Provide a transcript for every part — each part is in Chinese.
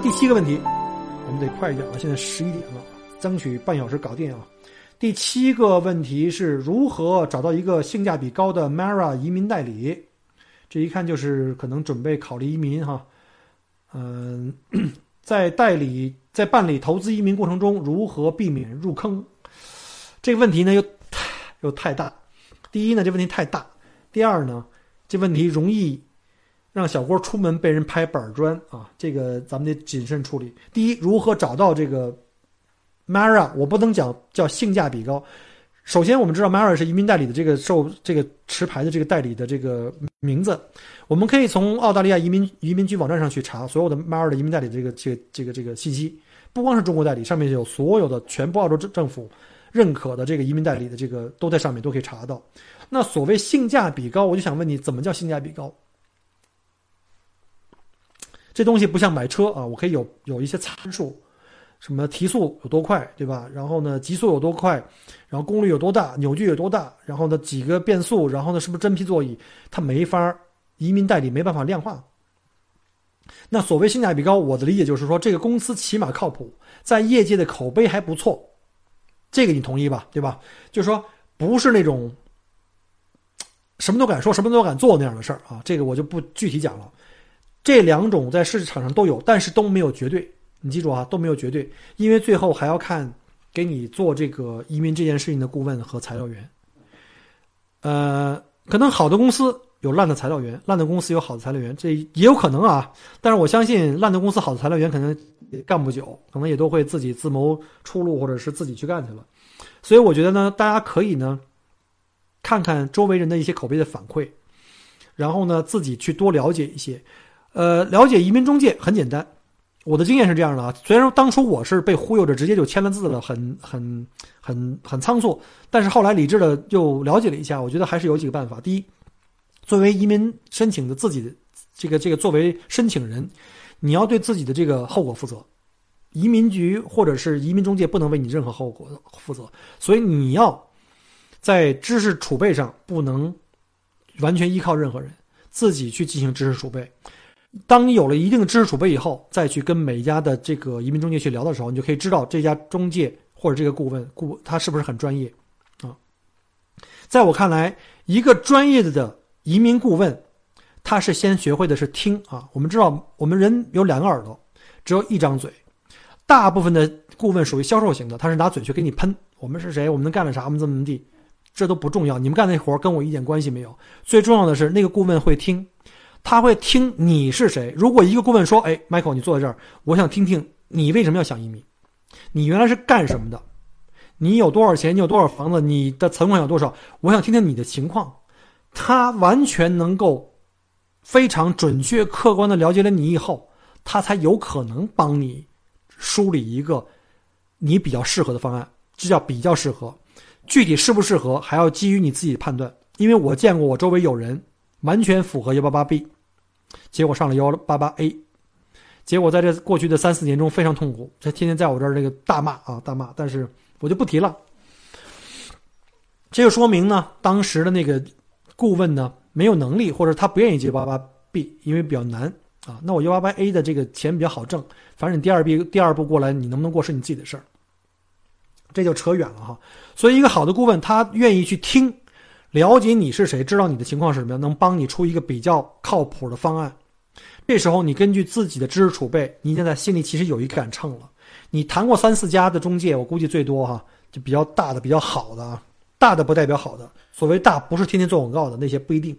第七个问题，我们得快一点了，现在十一点了，争取半小时搞定啊。第七个问题是如何找到一个性价比高的 Mara 移民代理？这一看就是可能准备考虑移民哈。嗯，在代理在办理投资移民过程中，如何避免入坑？这个问题呢又又太大。第一呢，这问题太大；第二呢，这问题容易。让小郭出门被人拍板砖啊！这个咱们得谨慎处理。第一，如何找到这个 Mara？我不能讲叫性价比高。首先，我们知道 Mara 是移民代理的这个受这个持牌的这个代理的这个名字。我们可以从澳大利亚移民移民局网站上去查所有的 Mara 的移民代理的这个这个这个这个信息。不光是中国代理，上面有所有的全部澳洲政政府认可的这个移民代理的这个都在上面都可以查到。那所谓性价比高，我就想问你，怎么叫性价比高？这东西不像买车啊，我可以有有一些参数，什么提速有多快，对吧？然后呢，极速有多快，然后功率有多大，扭矩有多大，然后呢，几个变速，然后呢，是不是真皮座椅？它没法移民代理没办法量化。那所谓性价比高，我的理解就是说，这个公司起码靠谱，在业界的口碑还不错，这个你同意吧？对吧？就是说，不是那种什么都敢说、什么都敢做那样的事儿啊。这个我就不具体讲了。这两种在市场上都有，但是都没有绝对。你记住啊，都没有绝对，因为最后还要看给你做这个移民这件事情的顾问和材料员。呃，可能好的公司有烂的材料员，烂的公司有好的材料员，这也有可能啊。但是我相信烂的公司好的材料员可能也干不久，可能也都会自己自谋出路，或者是自己去干去了。所以我觉得呢，大家可以呢看看周围人的一些口碑的反馈，然后呢自己去多了解一些。呃，了解移民中介很简单，我的经验是这样的啊。虽然说当初我是被忽悠着直接就签了字了，很很很很仓促，但是后来理智的又了解了一下，我觉得还是有几个办法。第一，作为移民申请的自己的这个这个作为申请人，你要对自己的这个后果负责，移民局或者是移民中介不能为你任何后果负责，所以你要在知识储备上不能完全依靠任何人，自己去进行知识储备。当你有了一定的知识储备以后，再去跟每一家的这个移民中介去聊的时候，你就可以知道这家中介或者这个顾问顾他是不是很专业啊？在我看来，一个专业的移民顾问，他是先学会的是听啊。我们知道，我们人有两个耳朵，只有一张嘴。大部分的顾问属于销售型的，他是拿嘴去给你喷。我们是谁？我们能干了啥？我们怎么怎么地？这都不重要。你们干那活跟我一点关系没有。最重要的是，那个顾问会听。他会听你是谁。如果一个顾问说：“哎，Michael，你坐在这儿，我想听听你为什么要想移民？你原来是干什么的？你有多少钱？你有多少房子？你的存款有多少？我想听听你的情况。”他完全能够非常准确、客观的了解了你以后，他才有可能帮你梳理一个你比较适合的方案。这叫比较适合，具体适不适合还要基于你自己的判断。因为我见过我周围有人。完全符合幺八八 B，结果上了幺八八 A，结果在这过去的三四年中非常痛苦，他天天在我这儿这个大骂啊大骂，但是我就不提了。这就说明呢，当时的那个顾问呢没有能力，或者他不愿意接八八 B，因为比较难啊。那我幺八八 A 的这个钱比较好挣，反正你第二 B 第二步过来，你能不能过是你自己的事儿，这就扯远了哈。所以一个好的顾问，他愿意去听。了解你是谁，知道你的情况是什么样，能帮你出一个比较靠谱的方案。这时候你根据自己的知识储备，你现在心里其实有一杆秤了。你谈过三四家的中介，我估计最多哈，就比较大的、比较好的啊。大的不代表好的，所谓大不是天天做广告的那些不一定。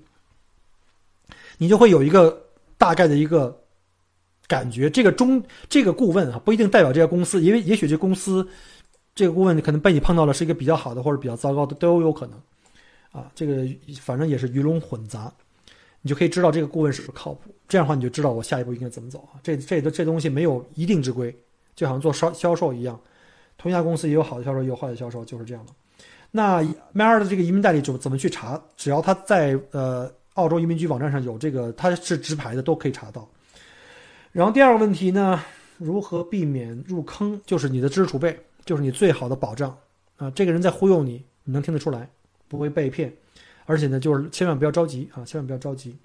你就会有一个大概的一个感觉，这个中这个顾问啊不一定代表这家公司，因为也许这公司这个顾问可能被你碰到了是一个比较好的或者比较糟糕的都有可能。啊，这个反正也是鱼龙混杂，你就可以知道这个顾问是不是靠谱。这样的话，你就知道我下一步应该怎么走啊。这这这东西没有一定之规，就好像做销销售一样，同一家公司也有好的销售，也有坏的销售，就是这样的。那迈尔的这个移民代理怎么怎么去查？只要他在呃澳洲移民局网站上有这个，他是直牌的，都可以查到。然后第二个问题呢，如何避免入坑？就是你的知识储备，就是你最好的保障啊。这个人在忽悠你，你能听得出来，不会被骗。而且呢，就是千万不要着急啊，千万不要着急。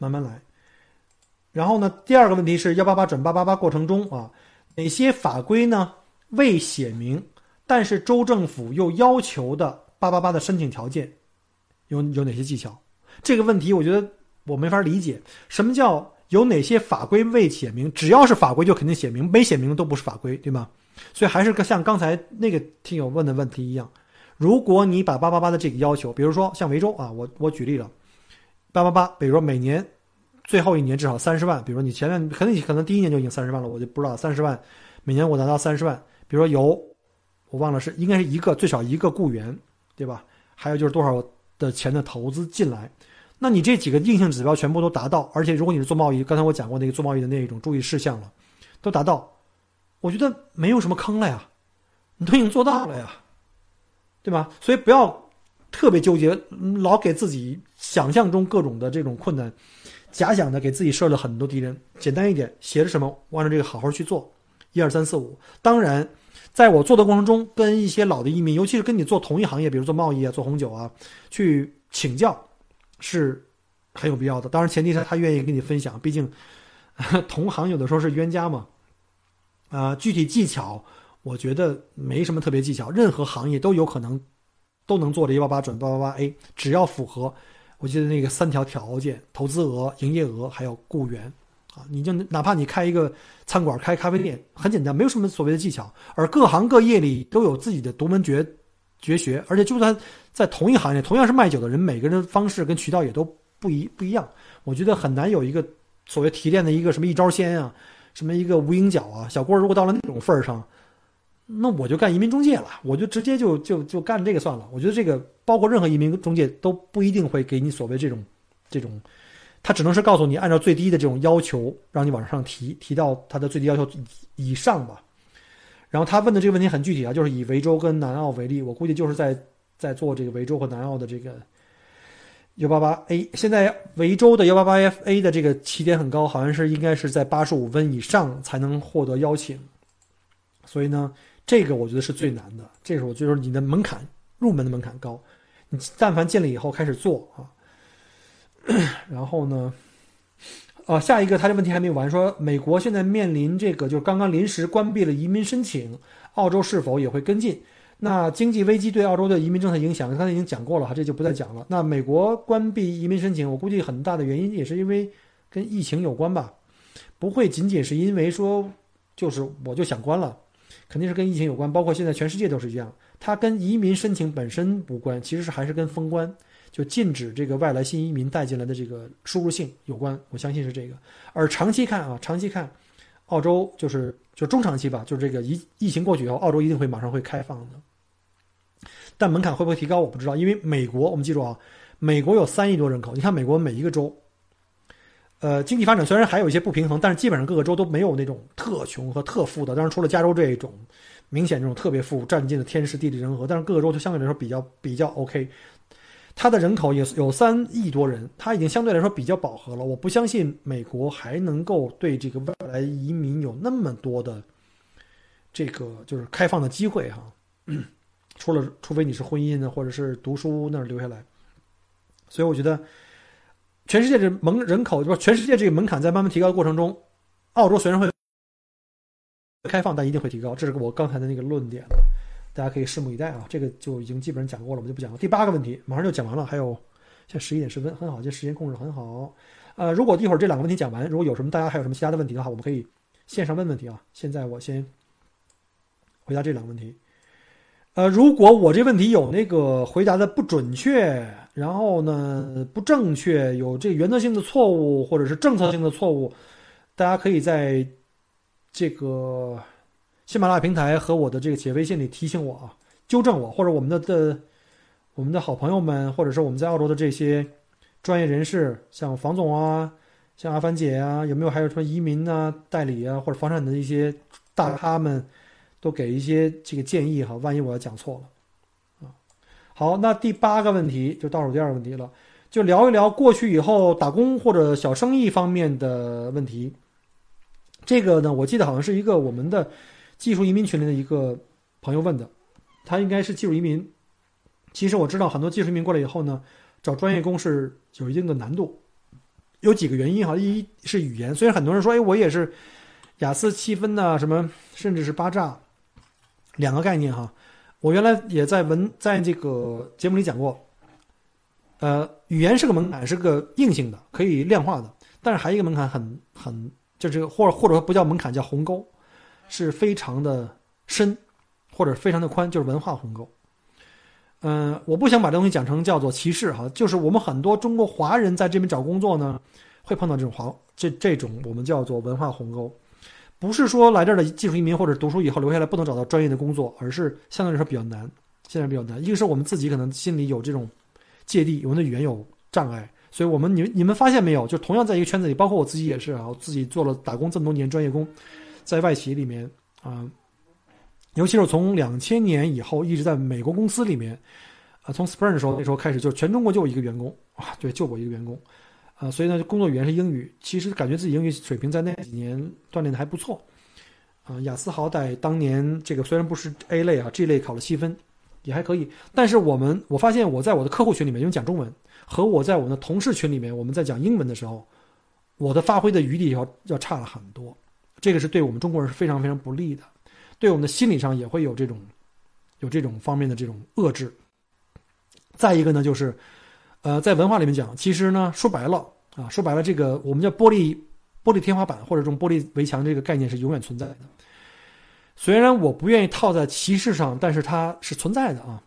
慢慢来，然后呢？第二个问题是幺八八转八八八过程中啊，哪些法规呢未写明，但是州政府又要求的八八八的申请条件有有哪些技巧？这个问题我觉得我没法理解。什么叫有哪些法规未写明？只要是法规就肯定写明，没写明的都不是法规，对吗？所以还是像刚才那个听友问的问题一样，如果你把八八八的这个要求，比如说像维州啊，我我举例了。八八八，比如说每年最后一年至少三十万，比如说你前面可能你可能第一年就已经三十万了，我就不知道三十万，每年我拿到三十万，比如说有我忘了是应该是一个最少一个雇员，对吧？还有就是多少的钱的投资进来，那你这几个硬性指标全部都达到，而且如果你是做贸易，刚才我讲过那个做贸易的那一种注意事项了，都达到，我觉得没有什么坑了呀，你都已经做到了呀，对吧？所以不要。特别纠结，老给自己想象中各种的这种困难，假想的给自己设了很多敌人。简单一点，写着什么，按照这个好好去做，一二三四五。当然，在我做的过程中，跟一些老的移民，尤其是跟你做同一行业，比如做贸易啊、做红酒啊，去请教，是很有必要的。当然，前提是他愿意跟你分享，毕竟同行有的时候是冤家嘛。啊，具体技巧，我觉得没什么特别技巧，任何行业都有可能。都能做这幺八八转八八八 A，只要符合，我记得那个三条条件：投资额、营业额还有雇员，啊，你就哪怕你开一个餐馆、开咖啡店，很简单，没有什么所谓的技巧。而各行各业里都有自己的独门绝绝学，而且就算在同一行业，同样是卖酒的人，每个人的方式跟渠道也都不一不一样。我觉得很难有一个所谓提炼的一个什么一招鲜啊，什么一个无影脚啊。小郭如果到了那种份儿上。那我就干移民中介了，我就直接就就就干这个算了。我觉得这个包括任何移民中介都不一定会给你所谓这种，这种，他只能是告诉你按照最低的这种要求让你往上提，提到他的最低要求以上吧。然后他问的这个问题很具体啊，就是以维州跟南澳为例，我估计就是在在做这个维州和南澳的这个幺八八 A。现在维州的幺八八 F A 的这个起点很高，好像是应该是在八十五分以上才能获得邀请，所以呢。这个我觉得是最难的，这是我觉得你的门槛入门的门槛高，你但凡进来以后开始做啊，然后呢，啊，下一个他的问题还没有完，说美国现在面临这个就是刚刚临时关闭了移民申请，澳洲是否也会跟进？那经济危机对澳洲的移民政策影响，刚才已经讲过了哈，这就不再讲了。那美国关闭移民申请，我估计很大的原因也是因为跟疫情有关吧，不会仅仅是因为说就是我就想关了。肯定是跟疫情有关，包括现在全世界都是一样。它跟移民申请本身无关，其实是还是跟封关，就禁止这个外来新移民带进来的这个输入性有关。我相信是这个。而长期看啊，长期看，澳洲就是就中长期吧，就是这个疫疫情过去以后，澳洲一定会马上会开放的。但门槛会不会提高，我不知道，因为美国我们记住啊，美国有三亿多人口，你看美国每一个州。呃，经济发展虽然还有一些不平衡，但是基本上各个州都没有那种特穷和特富的。当然，除了加州这一种明显这种特别富、占尽了天时地利人和，但是各个州就相对来说比较比较 OK。它的人口也有三亿多人，它已经相对来说比较饱和了。我不相信美国还能够对这个外来移民有那么多的这个就是开放的机会哈。除了除非你是婚姻呢，或者是读书那儿留下来，所以我觉得。全世界这门人口，不，全世界这个门槛在慢慢提高的过程中，澳洲虽然会开放，但一定会提高。这是我刚才的那个论点，大家可以拭目以待啊。这个就已经基本上讲过了，我们就不讲了。第八个问题马上就讲完了，还有现在十一点十分，很好，这时间控制很好。呃，如果一会儿这两个问题讲完，如果有什么大家还有什么其他的问题的话，我们可以线上问问题啊。现在我先回答这两个问题。呃，如果我这问题有那个回答的不准确。然后呢，不正确，有这原则性的错误，或者是政策性的错误，大家可以在这个喜马拉雅平台和我的这个企业微信里提醒我啊，纠正我，或者我们的的我们的好朋友们，或者是我们在澳洲的这些专业人士，像房总啊，像阿凡姐啊，有没有还有什么移民啊、代理啊或者房产的一些大咖们，都给一些这个建议哈？万一我要讲错了。好，那第八个问题就倒数第二个问题了，就聊一聊过去以后打工或者小生意方面的问题。这个呢，我记得好像是一个我们的技术移民群里的一个朋友问的，他应该是技术移民。其实我知道很多技术移民过来以后呢，找专业工是有一定的难度，有几个原因哈。一是语言，虽然很多人说，哎，我也是雅思七分呐，什么甚至是八炸，两个概念哈。我原来也在文在这个节目里讲过，呃，语言是个门槛，是个硬性的，可以量化的，但是还有一个门槛很很。就是，或者或者说不叫门槛，叫鸿沟，是非常的深，或者非常的宽，就是文化鸿沟。嗯，我不想把这东西讲成叫做歧视哈，就是我们很多中国华人在这边找工作呢，会碰到这种华这这种我们叫做文化鸿沟，不是说来这儿的技术移民或者读书以后留下来不能找到专业的工作，而是相对来说比较难，现在比较难。一个是我们自己可能心里有这种芥蒂，我们的语言有障碍。所以我们，你你们发现没有？就同样在一个圈子里，包括我自己也是啊，我自己做了打工这么多年，专业工，在外企里面啊，尤其是从两千年以后一直在美国公司里面啊，从 Spring 的时候那时候开始，就全中国就我一个员工啊，对，就我一个员工啊，所以呢，工作语言是英语，其实感觉自己英语水平在那几年锻炼的还不错啊，雅思好歹当年这个虽然不是 A 类啊，G 类考了七分，也还可以，但是我们我发现我在我的客户群里面，因为讲中文。和我在我们的同事群里面，我们在讲英文的时候，我的发挥的余地要要差了很多，这个是对我们中国人是非常非常不利的，对我们的心理上也会有这种，有这种方面的这种遏制。再一个呢，就是，呃，在文化里面讲，其实呢，说白了啊，说白了，这个我们叫玻璃玻璃天花板或者这种玻璃围墙这个概念是永远存在的。虽然我不愿意套在歧视上，但是它是存在的啊。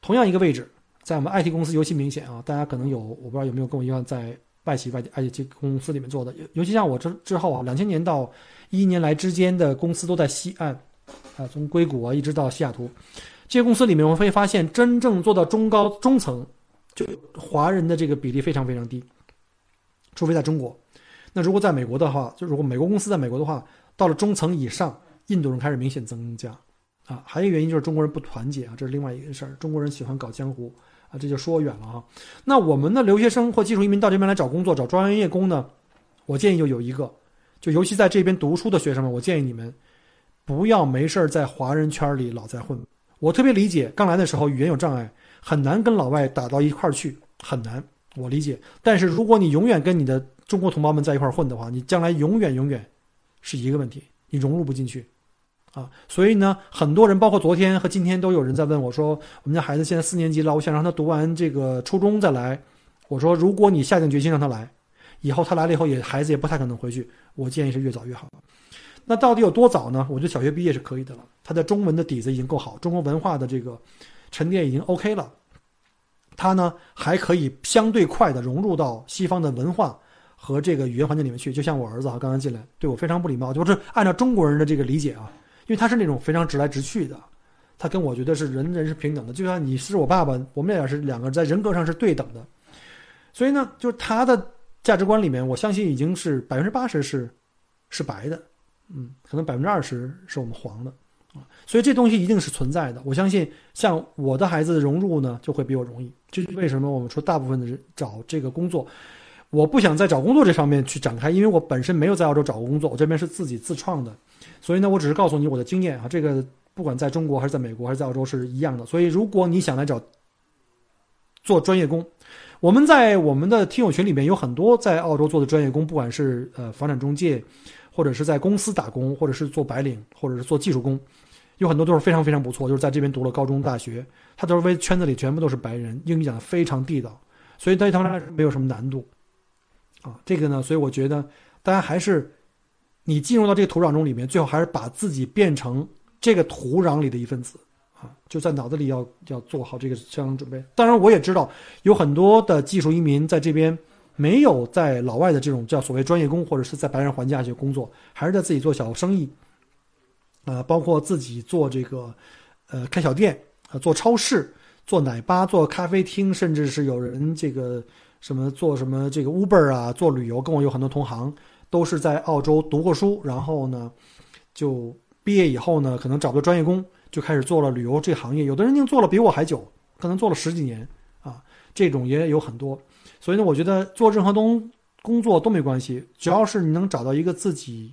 同样一个位置。在我们 IT 公司尤其明显啊，大家可能有我不知道有没有跟我一样在外企、外 IT 公司里面做的，尤尤其像我之之后啊，两千年到一一年来之间的公司都在西岸，啊，从硅谷啊一直到西雅图，这些公司里面我们会发现，真正做到中高中层，就华人的这个比例非常非常低，除非在中国。那如果在美国的话，就如果美国公司在美国的话，到了中层以上，印度人开始明显增加，啊，还有一个原因就是中国人不团结啊，这是另外一个事儿，中国人喜欢搞江湖。啊，这就说远了哈。那我们的留学生或技术移民到这边来找工作、找专业工呢？我建议就有一个，就尤其在这边读书的学生们，我建议你们不要没事在华人圈里老在混。我特别理解，刚来的时候语言有障碍，很难跟老外打到一块儿去，很难。我理解。但是如果你永远跟你的中国同胞们在一块儿混的话，你将来永远永远是一个问题，你融入不进去。啊，所以呢，很多人，包括昨天和今天，都有人在问我说：“我们家孩子现在四年级了，我想让他读完这个初中再来。”我说：“如果你下定决心让他来，以后他来了以后也孩子也不太可能回去。我建议是越早越好。那到底有多早呢？我觉得小学毕业是可以的了。他的中文的底子已经够好，中国文化的这个沉淀已经 OK 了。他呢还可以相对快的融入到西方的文化和这个语言环境里面去。就像我儿子啊，刚刚进来对我非常不礼貌，就是按照中国人的这个理解啊。”因为他是那种非常直来直去的，他跟我觉得是人人是平等的，就像你是我爸爸，我们俩是两个在人格上是对等的，所以呢，就是他的价值观里面，我相信已经是百分之八十是是白的，嗯，可能百分之二十是我们黄的所以这东西一定是存在的。我相信像我的孩子融入呢，就会比我容易。这是为什么？我们说大部分的人找这个工作，我不想在找工作这方面去展开，因为我本身没有在澳洲找过工作，我这边是自己自创的。所以呢，我只是告诉你我的经验啊，这个不管在中国还是在美国还是在澳洲是一样的。所以，如果你想来找做专业工，我们在我们的听友群里面有很多在澳洲做的专业工，不管是呃房产中介，或者是在公司打工，或者是做白领，或者是做技术工，有很多都是非常非常不错，就是在这边读了高中、大学，他都是为圈子里全部都是白人，英语讲的非常地道，所以对他们来说没有什么难度啊。这个呢，所以我觉得大家还是。你进入到这个土壤中里面，最后还是把自己变成这个土壤里的一份子啊！就在脑子里要要做好这个相应准备。当然，我也知道有很多的技术移民在这边没有在老外的这种叫所谓专业工，或者是在白人环境下去工作，还是在自己做小生意啊，包括自己做这个呃开小店啊，做超市、做奶吧、做咖啡厅，甚至是有人这个什么做什么这个 Uber 啊，做旅游，跟我有很多同行都是在澳洲读过书，然后呢，就毕业以后呢，可能找个专业工，就开始做了旅游这行业。有的人已经做了比我还久，可能做了十几年啊，这种也有很多。所以呢，我觉得做任何东工作都没关系，只要是你能找到一个自己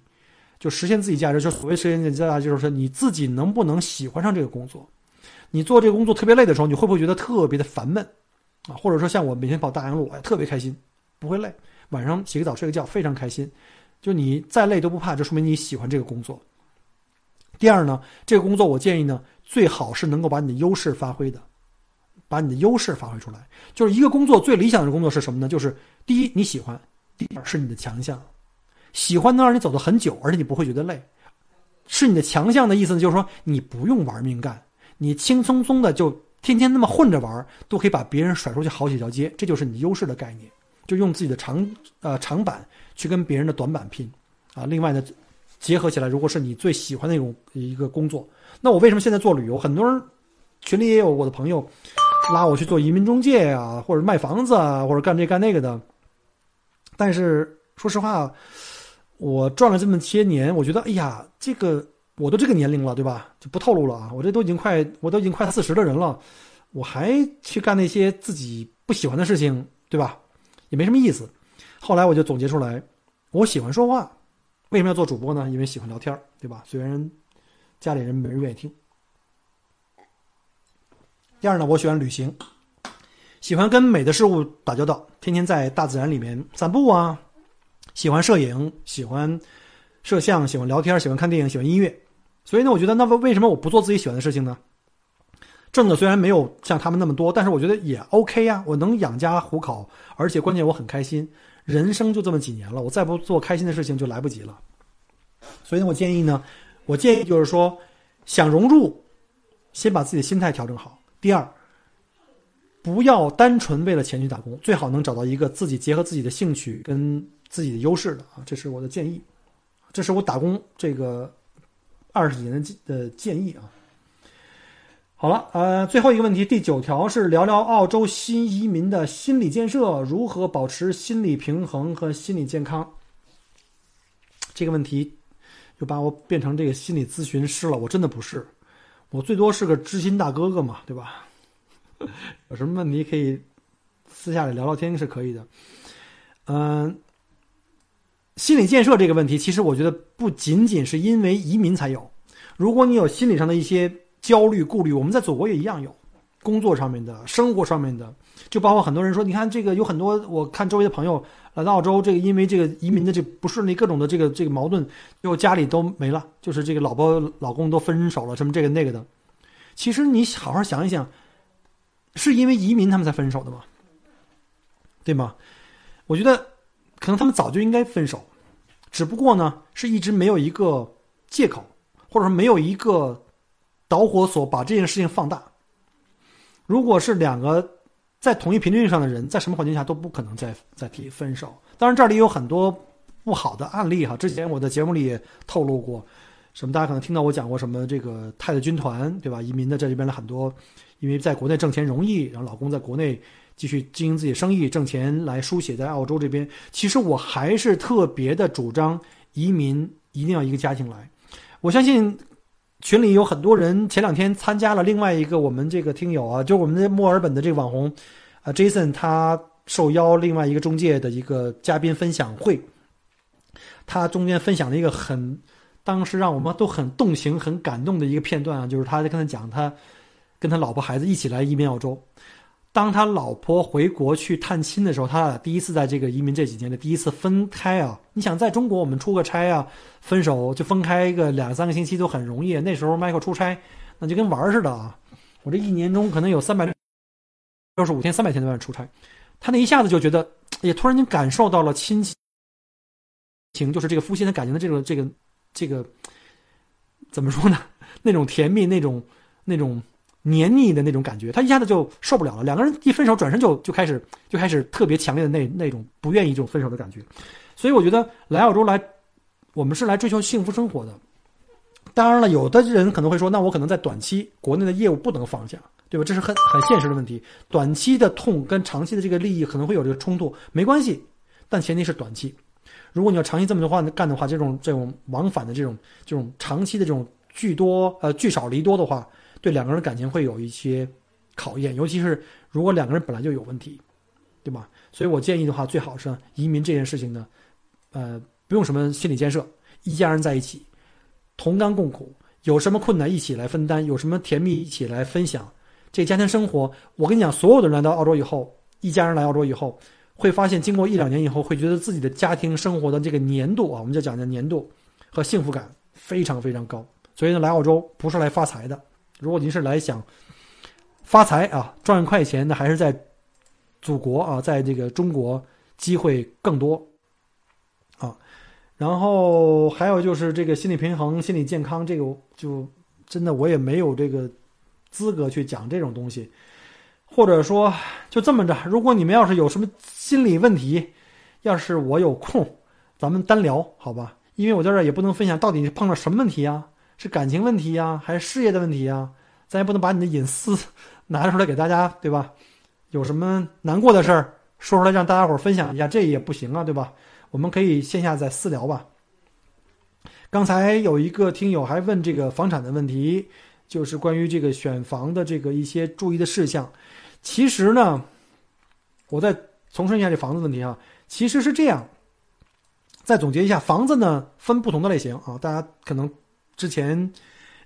就实现自己价值，就所谓实现自己价值，就是说你自己能不能喜欢上这个工作。你做这个工作特别累的时候，你会不会觉得特别的烦闷啊？或者说像我每天跑大洋路，哎，特别开心，不会累。晚上洗个澡睡个觉，非常开心。就你再累都不怕，就说明你喜欢这个工作。第二呢，这个工作我建议呢，最好是能够把你的优势发挥的，把你的优势发挥出来。就是一个工作最理想的工作是什么呢？就是第一你喜欢，第二是你的强项。喜欢能让你走得很久，而且你不会觉得累。是你的强项的意思呢，就是说你不用玩命干。你轻松松的就天天那么混着玩，都可以把别人甩出去好几条街，这就是你优势的概念。就用自己的长呃长板去跟别人的短板拼啊。另外呢，结合起来，如果是你最喜欢那种一个工作，那我为什么现在做旅游？很多人群里也有我的朋友拉我去做移民中介啊，或者卖房子啊，或者干这干那个的。但是说实话，我赚了这么些年，我觉得哎呀，这个。我都这个年龄了，对吧？就不透露了啊！我这都已经快，我都已经快四十的人了，我还去干那些自己不喜欢的事情，对吧？也没什么意思。后来我就总结出来，我喜欢说话，为什么要做主播呢？因为喜欢聊天对吧？虽然家里人没人愿意听。第二呢，我喜欢旅行，喜欢跟美的事物打交道，天天在大自然里面散步啊，喜欢摄影，喜欢。摄像喜欢聊天，喜欢看电影，喜欢音乐，所以呢，我觉得那为为什么我不做自己喜欢的事情呢？挣的虽然没有像他们那么多，但是我觉得也 OK 呀，我能养家糊口，而且关键我很开心。人生就这么几年了，我再不做开心的事情就来不及了。所以呢，我建议呢，我建议就是说，想融入，先把自己的心态调整好。第二，不要单纯为了钱去打工，最好能找到一个自己结合自己的兴趣跟自己的优势的啊，这是我的建议。这是我打工这个二十几年的的建议啊。好了，呃，最后一个问题，第九条是聊聊澳洲新移民的心理建设，如何保持心理平衡和心理健康。这个问题又把我变成这个心理咨询师了，我真的不是，我最多是个知心大哥哥嘛，对吧？有什么问题可以私下里聊聊天是可以的，嗯。心理建设这个问题，其实我觉得不仅仅是因为移民才有。如果你有心理上的一些焦虑、顾虑，我们在祖国也一样有，工作上面的、生活上面的，就包括很多人说，你看这个有很多，我看周围的朋友来到澳洲，这个因为这个移民的这不顺利，各种的这个这个矛盾，就家里都没了，就是这个老婆老公都分手了，什么这个那个的。其实你好好想一想，是因为移民他们才分手的吗？对吗？我觉得可能他们早就应该分手。只不过呢，是一直没有一个借口，或者说没有一个导火索把这件事情放大。如果是两个在同一频率上的人，在什么环境下都不可能再再提分手。当然，这里有很多不好的案例哈。之前我的节目里也透露过，什么大家可能听到我讲过什么这个太太军团对吧？移民的在这边的很多，因为在国内挣钱容易，然后老公在国内。继续经营自己生意挣钱来书写在澳洲这边，其实我还是特别的主张移民一定要一个家庭来。我相信群里有很多人前两天参加了另外一个我们这个听友啊，就我们的墨尔本的这个网红啊，Jason 他受邀另外一个中介的一个嘉宾分享会，他中间分享了一个很当时让我们都很动情、很感动的一个片段啊，就是他在跟他讲他跟他老婆孩子一起来移民澳洲。当他老婆回国去探亲的时候，他俩第一次在这个移民这几年的第一次分开啊！你想，在中国我们出个差啊，分手就分开一个两三个星期都很容易。那时候 Michael 出差，那就跟玩似的啊！我这一年中可能有三百六十五天、三百天都在出差，他那一下子就觉得，也突然间感受到了亲情，就是这个夫妻的感情的这个这个这个怎么说呢？那种甜蜜，那种那种。黏腻的那种感觉，他一下子就受不了了。两个人一分手，转身就就开始就开始特别强烈的那那种不愿意这种分手的感觉。所以我觉得来澳洲来，我们是来追求幸福生活的。当然了，有的人可能会说，那我可能在短期国内的业务不能放下，对吧？这是很很现实的问题。短期的痛跟长期的这个利益可能会有这个冲突，没关系，但前提是短期。如果你要长期这么的话干的话，这种这种往返的这种这种长期的这种聚多呃聚少离多的话，对两个人的感情会有一些考验，尤其是如果两个人本来就有问题，对吧？所以我建议的话，最好是移民这件事情呢，呃，不用什么心理建设，一家人在一起，同甘共苦，有什么困难一起来分担，有什么甜蜜一起来分享。这家庭生活，我跟你讲，所有的人来到澳洲以后，一家人来澳洲以后。会发现，经过一两年以后，会觉得自己的家庭生活的这个粘度啊，我们就讲的粘度和幸福感非常非常高。所以呢，来澳洲不是来发财的。如果您是来想发财啊，赚快钱，那还是在祖国啊，在这个中国机会更多啊。然后还有就是这个心理平衡、心理健康，这个就真的我也没有这个资格去讲这种东西。或者说，就这么着。如果你们要是有什么心理问题，要是我有空，咱们单聊，好吧？因为我在这儿也不能分享到底碰到什么问题啊，是感情问题呀，还是事业的问题呀？咱也不能把你的隐私 拿出来给大家，对吧？有什么难过的事儿说出来让大家伙分享一下，这也不行啊，对吧？我们可以线下再私聊吧。刚才有一个听友还问这个房产的问题，就是关于这个选房的这个一些注意的事项。其实呢，我再重申一下这房子问题啊，其实是这样。再总结一下，房子呢分不同的类型啊，大家可能之前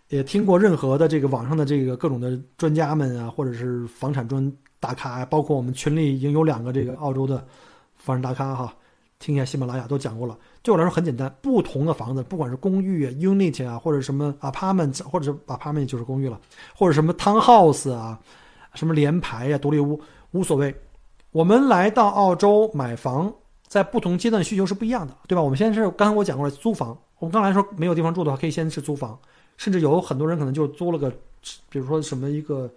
也听过任何的这个网上的这个各种的专家们啊，或者是房产专大咖，包括我们群里已经有两个这个澳洲的房产大咖哈，听一下喜马拉雅都讲过了。对我来说很简单，不同的房子，不管是公寓啊、unit 啊，或者什么 apartment，或者是 apartment 就是公寓了，或者什么 townhouse 啊。什么联排呀、独立屋无所谓。我们来到澳洲买房，在不同阶段需求是不一样的，对吧？我们先是刚才我讲过了租房，我们刚才说没有地方住的话，可以先是租房，甚至有很多人可能就租了个，比如说什么一个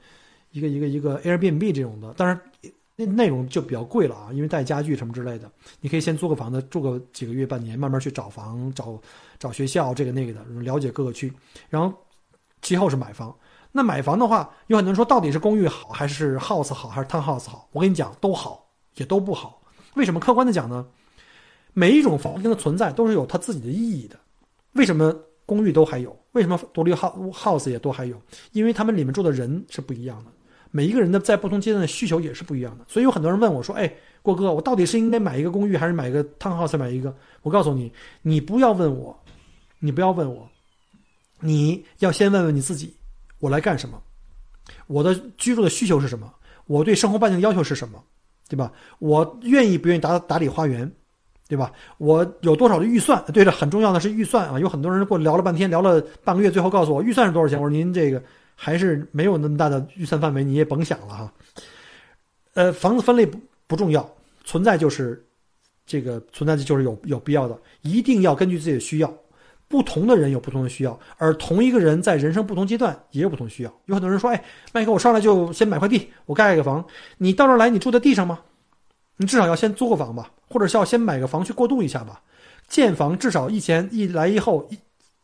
一个一个一个 Airbnb 这种的，但是那内容就比较贵了啊，因为带家具什么之类的。你可以先租个房子，住个几个月、半年，慢慢去找房、找找学校这个那个的，了解各个区，然后其后是买房。那买房的话，有很多人说到底是公寓好还是 house 好还是 townhouse 好？我跟你讲，都好也都不好。为什么？客观的讲呢，每一种房间的存在都是有它自己的意义的。为什么公寓都还有？为什么独立 house house 也都还有？因为他们里面住的人是不一样的，每一个人的在不同阶段的需求也是不一样的。所以有很多人问我说：“哎，郭哥，我到底是应该买一个公寓还是买一个 townhouse 买一个？”我告诉你，你不要问我，你不要问我，你要先问问你自己。我来干什么？我的居住的需求是什么？我对生活半径的要求是什么？对吧？我愿意不愿意打打理花园？对吧？我有多少的预算？对，这很重要的是预算啊！有很多人跟我聊了半天，聊了半个月，最后告诉我预算是多少钱？我说您这个还是没有那么大的预算范围，你也甭想了哈。呃，房子分类不不重要，存在就是这个存在就是有有必要的，一定要根据自己的需要。不同的人有不同的需要，而同一个人在人生不同阶段也有不同需要。有很多人说：“哎，麦克，我上来就先买块地，我盖一个房。你到这儿来，你住在地上吗？你至少要先租个房吧，或者是要先买个房去过渡一下吧。建房至少一前一来一后一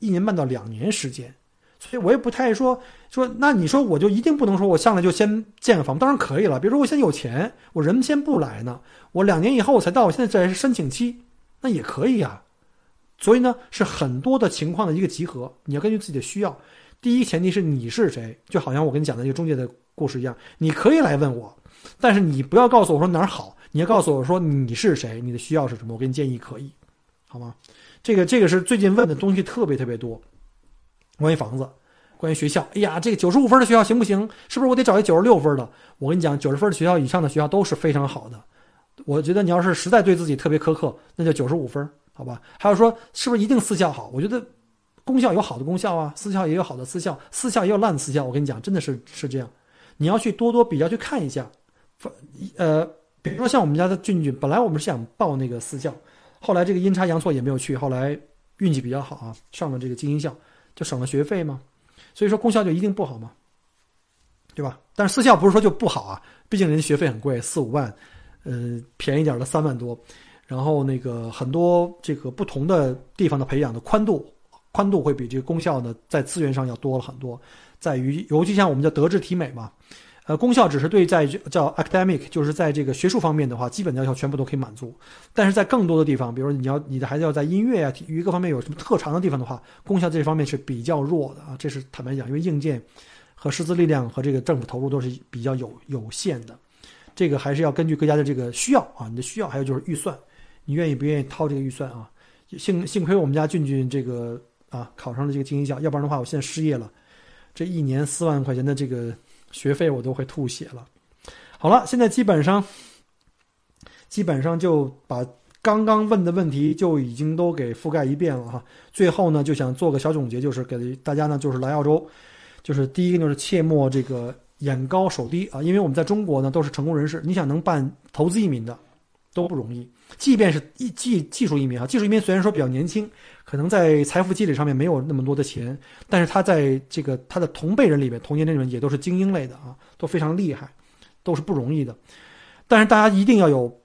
一年半到两年时间，所以我也不太说说。那你说我就一定不能说我上来就先建个房？当然可以了。比如说我现在有钱，我人先不来呢，我两年以后我才到，我现在在申请期，那也可以呀。”所以呢，是很多的情况的一个集合。你要根据自己的需要。第一前提是你是谁，就好像我跟你讲的一个中介的故事一样，你可以来问我，但是你不要告诉我说哪儿好，你要告诉我说你是谁，你的需要是什么，我给你建议可以，好吗？这个这个是最近问的东西特别特别多，关于房子，关于学校。哎呀，这个九十五分的学校行不行？是不是我得找一九十六分的？我跟你讲，九十分的学校以上的学校都是非常好的。我觉得你要是实在对自己特别苛刻，那就九十五分。好吧，还有说是不是一定私校好？我觉得，公校有好的公校啊，私校也有好的私校，私校也有烂的私校。我跟你讲，真的是是这样，你要去多多比较去看一下。呃，比如说像我们家的俊俊，本来我们是想报那个私校，后来这个阴差阳错也没有去，后来运气比较好啊，上了这个精英校，就省了学费嘛。所以说公校就一定不好吗？对吧？但是私校不是说就不好啊，毕竟人家学费很贵，四五万，呃，便宜点的三万多。然后那个很多这个不同的地方的培养的宽度宽度会比这个功效呢在资源上要多了很多，在于尤其像我们叫德智体美嘛。呃，功效只是对在叫 academic，就是在这个学术方面的话，基本要求全部都可以满足。但是在更多的地方，比如说你要你的孩子要在音乐啊、体育各方面有什么特长的地方的话，功效这方面是比较弱的啊。这是坦白讲，因为硬件和师资力量和这个政府投入都是比较有有限的。这个还是要根据各家的这个需要啊，你的需要还有就是预算，你愿意不愿意掏这个预算啊？幸幸亏我们家俊俊这个啊考上了这个精英校，要不然的话我现在失业了，这一年四万块钱的这个。学费我都会吐血了。好了，现在基本上，基本上就把刚刚问的问题就已经都给覆盖一遍了哈。最后呢，就想做个小总结，就是给大家呢，就是来澳洲，就是第一个就是切莫这个眼高手低啊，因为我们在中国呢都是成功人士，你想能办投资移民的都不容易。即便是技技术移民啊，技术移民虽然说比较年轻，可能在财富积累上面没有那么多的钱，但是他在这个他的同辈人里面、同年龄里面也都是精英类的啊，都非常厉害，都是不容易的。但是大家一定要有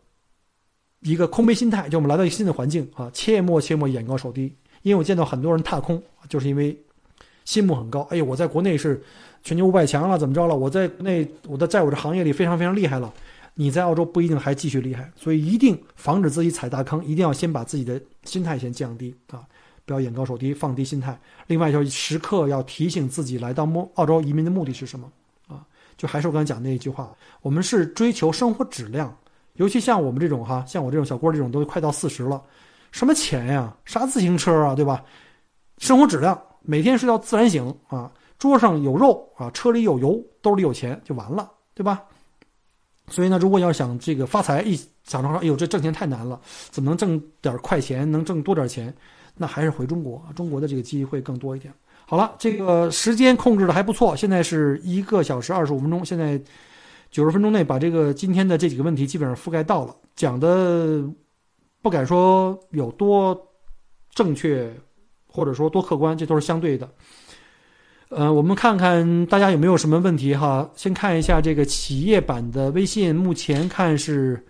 一个空杯心态，就我们来到一个新的环境啊，切莫切莫眼高手低，因为我见到很多人踏空，就是因为心目很高。哎呦，我在国内是全球五百强了，怎么着了？我在那我的在我这行业里非常非常厉害了。你在澳洲不一定还继续厉害，所以一定防止自己踩大坑，一定要先把自己的心态先降低啊，不要眼高手低，放低心态。另外就是时刻要提醒自己，来到澳澳洲移民的目的是什么啊？就还是我刚才讲那一句话，我们是追求生活质量，尤其像我们这种哈，像我这种小郭这种都快到四十了，什么钱呀，啥自行车啊，对吧？生活质量，每天睡到自然醒啊，桌上有肉啊，车里有油，兜里有钱就完了，对吧？所以呢，如果要想这个发财，一想到说，哎呦，这挣钱太难了，怎么能挣点快钱，能挣多点钱？那还是回中国，中国的这个机会更多一点。好了，这个时间控制的还不错，现在是一个小时二十五分钟，现在九十分钟内把这个今天的这几个问题基本上覆盖到了，讲的不敢说有多正确，或者说多客观，这都是相对的。呃，我们看看大家有没有什么问题哈。先看一下这个企业版的微信，目前看是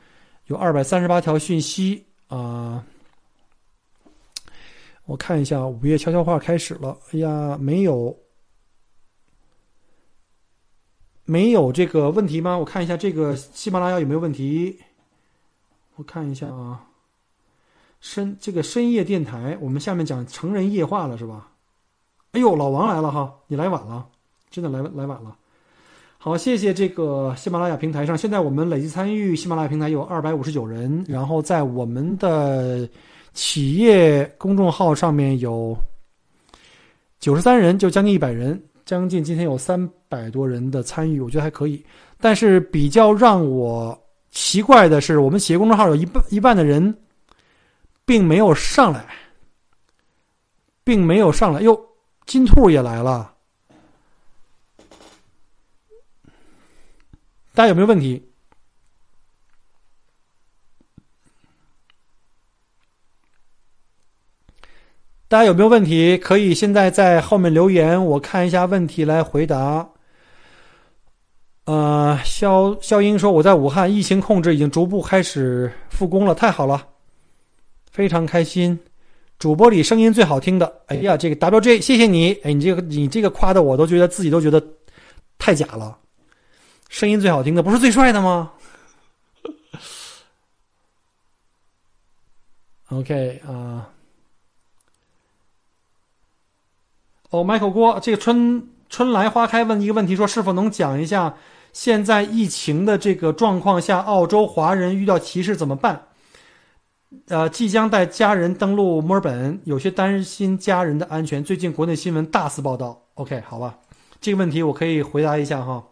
有二百三十八条讯息啊。我看一下午夜悄悄话开始了。哎呀，没有，没有这个问题吗？我看一下这个喜马拉雅有没有问题。我看一下啊，深这个深夜电台，我们下面讲成人夜话了是吧？哎呦，老王来了哈！你来晚了，真的来来晚了。好，谢谢这个喜马拉雅平台上，现在我们累计参与喜马拉雅平台有二百五十九人，然后在我们的企业公众号上面有九十三人，就将近一百人，将近今天有三百多人的参与，我觉得还可以。但是比较让我奇怪的是，我们企业公众号有一半一半的人并没有上来，并没有上来，哟。金兔也来了，大家有没有问题？大家有没有问题？可以现在在后面留言，我看一下问题来回答。呃，肖肖英说：“我在武汉，疫情控制已经逐步开始复工了，太好了，非常开心。”主播里声音最好听的，哎呀，这个 WJ，谢谢你，哎，你这个你这个夸的我都觉得自己都觉得太假了。声音最好听的不是最帅的吗？OK 啊，哦，Michael 郭，这个春春来花开问一个问题，说是否能讲一下现在疫情的这个状况下，澳洲华人遇到歧视怎么办？呃，即将带家人登陆墨尔本，有些担心家人的安全。最近国内新闻大肆报道。OK，好吧，这个问题我可以回答一下哈。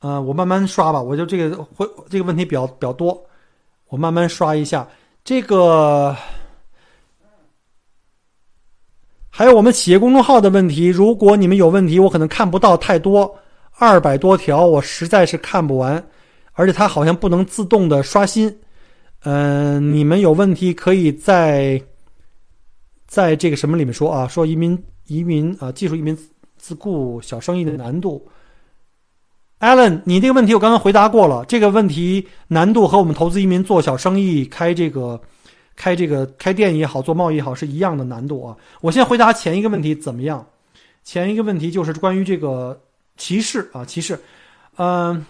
呃，我慢慢刷吧，我就这个回这个问题比较比较多，我慢慢刷一下。这个还有我们企业公众号的问题，如果你们有问题，我可能看不到太多，二百多条我实在是看不完，而且它好像不能自动的刷新。嗯，你们有问题可以在在这个什么里面说啊？说移民移民啊，技术移民自雇小生意的难度。Allen，你这个问题我刚刚回答过了。这个问题难度和我们投资移民做小生意开这个开这个开店也好，做贸易也好，是一样的难度啊。我先回答前一个问题怎么样？前一个问题就是关于这个歧视啊，歧视。嗯，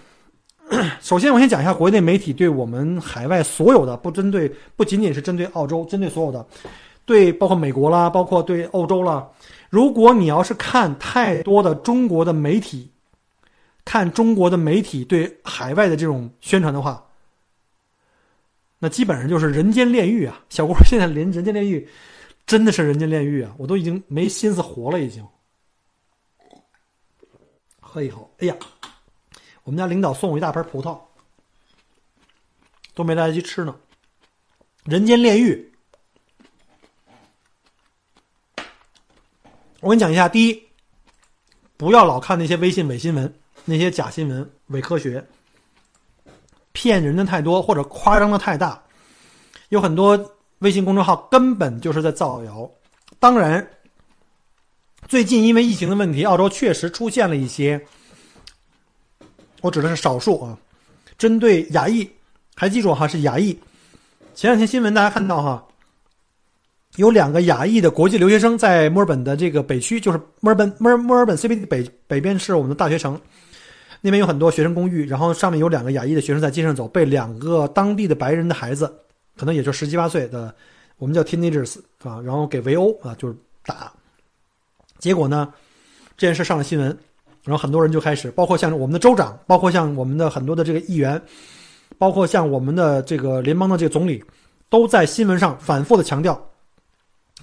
首先我先讲一下国内媒体对我们海外所有的，不针对，不仅仅是针对澳洲，针对所有的，对包括美国啦，包括对欧洲啦。如果你要是看太多的中国的媒体，看中国的媒体对海外的这种宣传的话。那基本上就是人间炼狱啊！小郭现在连人间炼狱，真的是人间炼狱啊！我都已经没心思活了，已经。喝一口，哎呀，我们家领导送我一大盆葡萄，都没来得及吃呢。人间炼狱，我跟你讲一下：第一，不要老看那些微信伪新闻，那些假新闻、伪科学。骗人的太多或者夸张的太大，有很多微信公众号根本就是在造谣。当然，最近因为疫情的问题，澳洲确实出现了一些，我指的是少数啊，针对亚裔，还记住哈是亚裔。前两天新闻大家看到哈，有两个亚裔的国际留学生在墨尔本的这个北区，就是墨尔本墨尔墨尔本 CBD 北北边是我们的大学城。那边有很多学生公寓，然后上面有两个亚裔的学生在街上走，被两个当地的白人的孩子，可能也就十七八岁的，我们叫 teenagers 啊，然后给围殴啊，就是打。结果呢，这件事上了新闻，然后很多人就开始，包括像我们的州长，包括像我们的很多的这个议员，包括像我们的这个联邦的这个总理，都在新闻上反复的强调，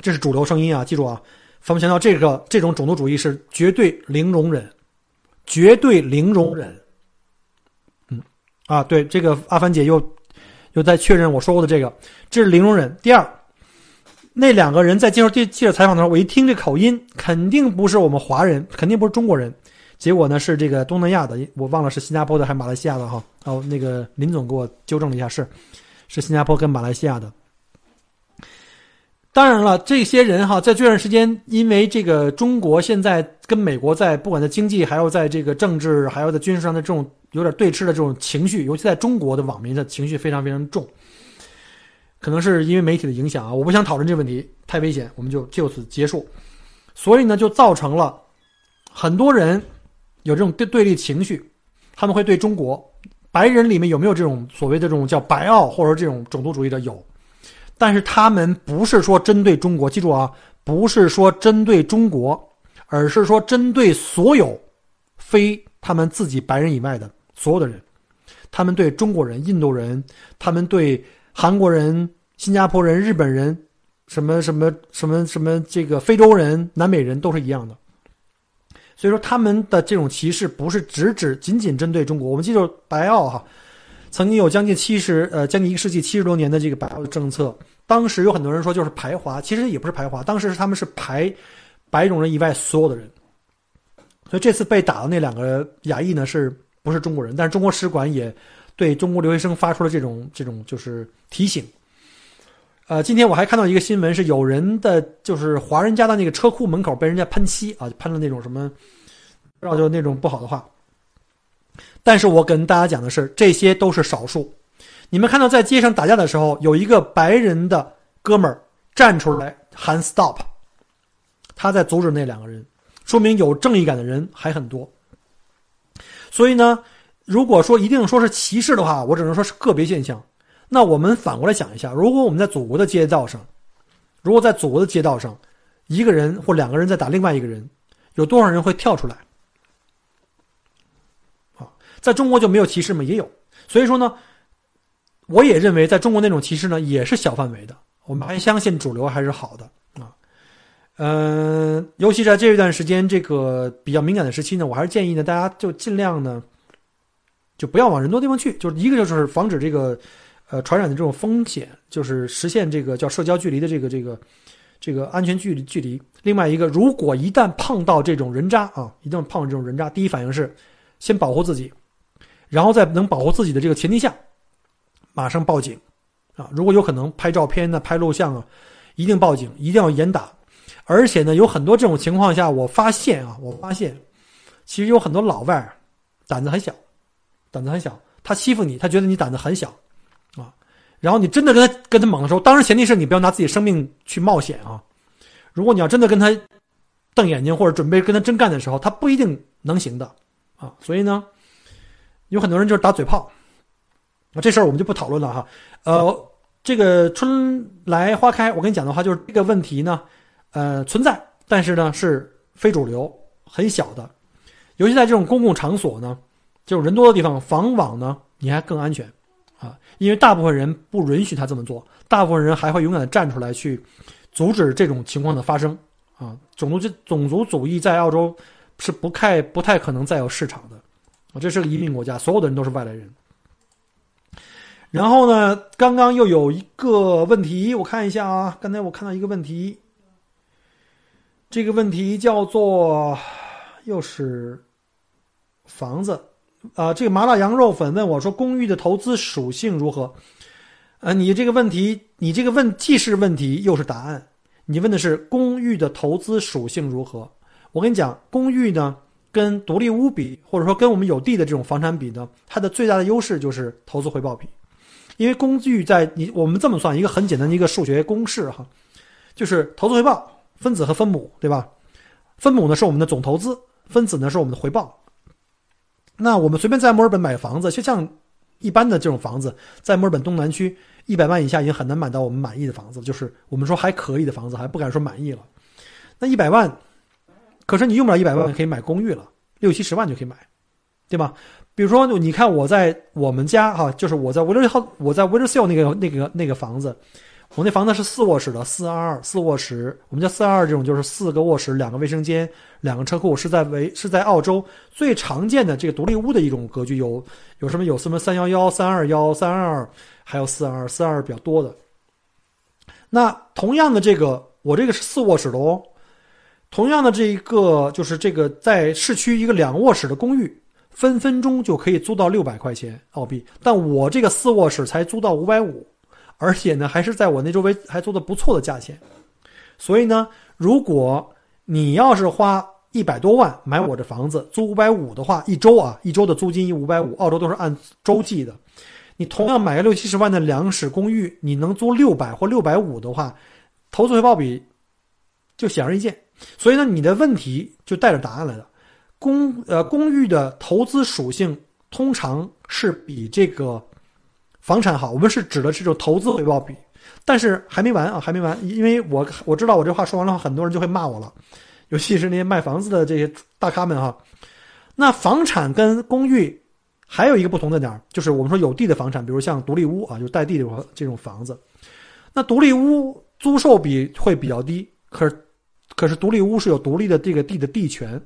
这是主流声音啊，记住啊，反复强调这个这种种族主义是绝对零容忍。绝对零容忍。嗯，啊，对，这个阿凡姐又又在确认我说过的这个，这是零容忍。第二，那两个人在接受记记者采访的时候，我一听这口音，肯定不是我们华人，肯定不是中国人。结果呢，是这个东南亚的，我忘了是新加坡的还是马来西亚的哈。哦，那个林总给我纠正了一下，是是新加坡跟马来西亚的。当然了，这些人哈，在这段时间，因为这个中国现在跟美国在不管在经济，还有在这个政治，还有在军事上的这种有点对峙的这种情绪，尤其在中国的网民的情绪非常非常重。可能是因为媒体的影响啊，我不想讨论这个问题，太危险，我们就就此结束。所以呢，就造成了很多人有这种对对立情绪，他们会对中国白人里面有没有这种所谓的这种叫白澳或者这种种族主义的有。但是他们不是说针对中国，记住啊，不是说针对中国，而是说针对所有非他们自己白人以外的所有的人。他们对中国人、印度人，他们对韩国人、新加坡人、日本人，什么什么什么什么这个非洲人、南美人都是一样的。所以说他们的这种歧视不是只指仅仅针对中国。我们记住白澳哈。曾经有将近七十呃将近一个世纪七十多年的这个白澳的政策，当时有很多人说就是排华，其实也不是排华，当时是他们是排白种人以外所有的人。所以这次被打的那两个亚裔呢，是不是中国人？但是中国使馆也对中国留学生发出了这种这种就是提醒。呃，今天我还看到一个新闻，是有人的就是华人家的那个车库门口被人家喷漆啊，喷了那种什么，不知道就那种不好的话。但是我跟大家讲的是，这些都是少数。你们看到在街上打架的时候，有一个白人的哥们儿站出来喊 “stop”，他在阻止那两个人，说明有正义感的人还很多。所以呢，如果说一定说是歧视的话，我只能说是个别现象。那我们反过来想一下，如果我们在祖国的街道上，如果在祖国的街道上，一个人或两个人在打另外一个人，有多少人会跳出来？啊在中国就没有歧视吗？也有，所以说呢，我也认为在中国那种歧视呢也是小范围的。我们还相信主流还是好的啊。嗯，尤其在这一段时间这个比较敏感的时期呢，我还是建议呢，大家就尽量呢，就不要往人多地方去。就是一个就是防止这个呃传染的这种风险，就是实现这个叫社交距离的这个这个这个安全距离距离。另外一个，如果一旦碰到这种人渣啊，一旦碰到这种人渣，第一反应是先保护自己。然后在能保护自己的这个前提下，马上报警，啊，如果有可能拍照片呢、拍录像啊，一定报警，一定要严打。而且呢，有很多这种情况下，我发现啊，我发现，其实有很多老外胆子很小，胆子很小，他欺负你，他觉得你胆子很小，然后你真的跟他跟他猛的时候，当然前提是你不要拿自己生命去冒险啊。如果你要真的跟他瞪眼睛或者准备跟他真干的时候，他不一定能行的啊。所以呢，有很多人就是打嘴炮，啊，这事儿我们就不讨论了哈。呃，这个春来花开，我跟你讲的话就是这个问题呢，呃，存在，但是呢是非主流，很小的，尤其在这种公共场所呢，这种人多的地方，防网呢你还更安全，因为大部分人不允许他这么做，大部分人还会勇敢的站出来去。阻止这种情况的发生啊！种族种族主义在澳洲是不太不太可能再有市场的啊！这是个移民国家，所有的人都是外来人。然后呢，刚刚又有一个问题，我看一下啊，刚才我看到一个问题，这个问题叫做又是房子啊，这个麻辣羊肉粉问我说，公寓的投资属性如何？啊，你这个问题，你这个问既是问题又是答案。你问的是公寓的投资属性如何？我跟你讲，公寓呢跟独立屋比，或者说跟我们有地的这种房产比呢，它的最大的优势就是投资回报比。因为公寓在你我们这么算一个很简单的一个数学公式哈，就是投资回报分子和分母，对吧？分母呢是我们的总投资，分子呢是我们的回报。那我们随便在墨尔本买房子，就像。一般的这种房子，在墨尔本东南区，一百万以下已经很难买到我们满意的房子，就是我们说还可以的房子，还不敢说满意了。那一百万，可是你用不了一百万可以买公寓了，六七十万就可以买，对吧？比如说，你看我在我们家哈，就是我在 w i l l 我在 w i l l s 那个那个那个房子。我那房子是四卧室的，四二二四卧室。我们叫四二二这种，就是四个卧室，两个卫生间，两个车库，是在维是在澳洲最常见的这个独立屋的一种格局。有有什么有什么三幺幺、三二幺、三二二，还有四二二，四二二比较多的。那同样的这个，我这个是四卧室的哦。同样的这一个，就是这个在市区一个两卧室的公寓，分分钟就可以租到六百块钱澳币，但我这个四卧室才租到五百五。而且呢，还是在我那周围还做的不错的价钱，所以呢，如果你要是花一百多万买我这房子租五百五的话，一周啊，一周的租金一五百五，澳洲都是按周计的。你同样买个六七十万的两室公寓，你能租六百或六百五的话，投资回报比就显而易见。所以呢，你的问题就带着答案来了。公呃公寓的投资属性通常是比这个。房产好，我们是指的这种投资回报比，但是还没完啊，还没完，因为我我知道我这话说完了，很多人就会骂我了，尤其是那些卖房子的这些大咖们哈。那房产跟公寓还有一个不同的点就是我们说有地的房产，比如像独立屋啊，就带地的这种房子，那独立屋租售比会比较低，可是可是独立屋是有独立的这个地的地权，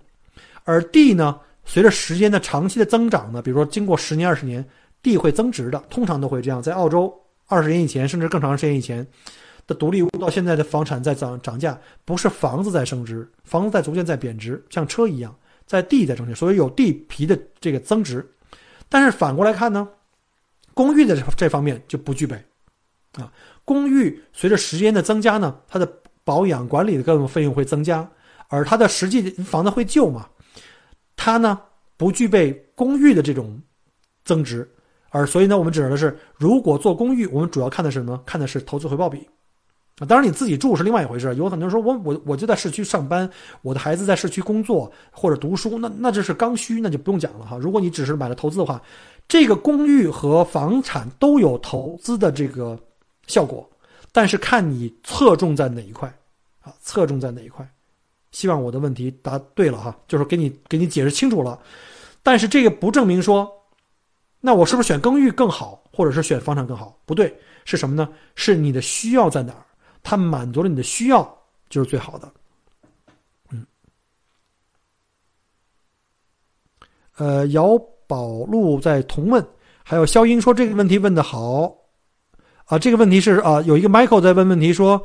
而地呢，随着时间的长期的增长呢，比如说经过十年二十年。地会增值的，通常都会这样。在澳洲，二十年以前，甚至更长时间以前的独立屋，到现在的房产在涨涨价，不是房子在升值，房子在逐渐在贬值，像车一样，在地在增值，所以有地皮的这个增值。但是反过来看呢，公寓的这这方面就不具备啊。公寓随着时间的增加呢，它的保养管理的各种费用会增加，而它的实际房子会旧嘛，它呢不具备公寓的这种增值。而所以呢，我们指的是，如果做公寓，我们主要看的是什么？看的是投资回报比。啊，当然你自己住是另外一回事。有很多人说我我我就在市区上班，我的孩子在市区工作或者读书，那那这是刚需，那就不用讲了哈。如果你只是买了投资的话，这个公寓和房产都有投资的这个效果，但是看你侧重在哪一块啊，侧重在哪一块。希望我的问题答对了哈，就是给你给你解释清楚了。但是这个不证明说。那我是不是选公寓更好，或者是选房产更好？不对，是什么呢？是你的需要在哪儿，它满足了你的需要就是最好的。嗯，呃，姚宝路在同问，还有肖英说这个问题问的好啊，这个问题是啊，有一个 Michael 在问问题说，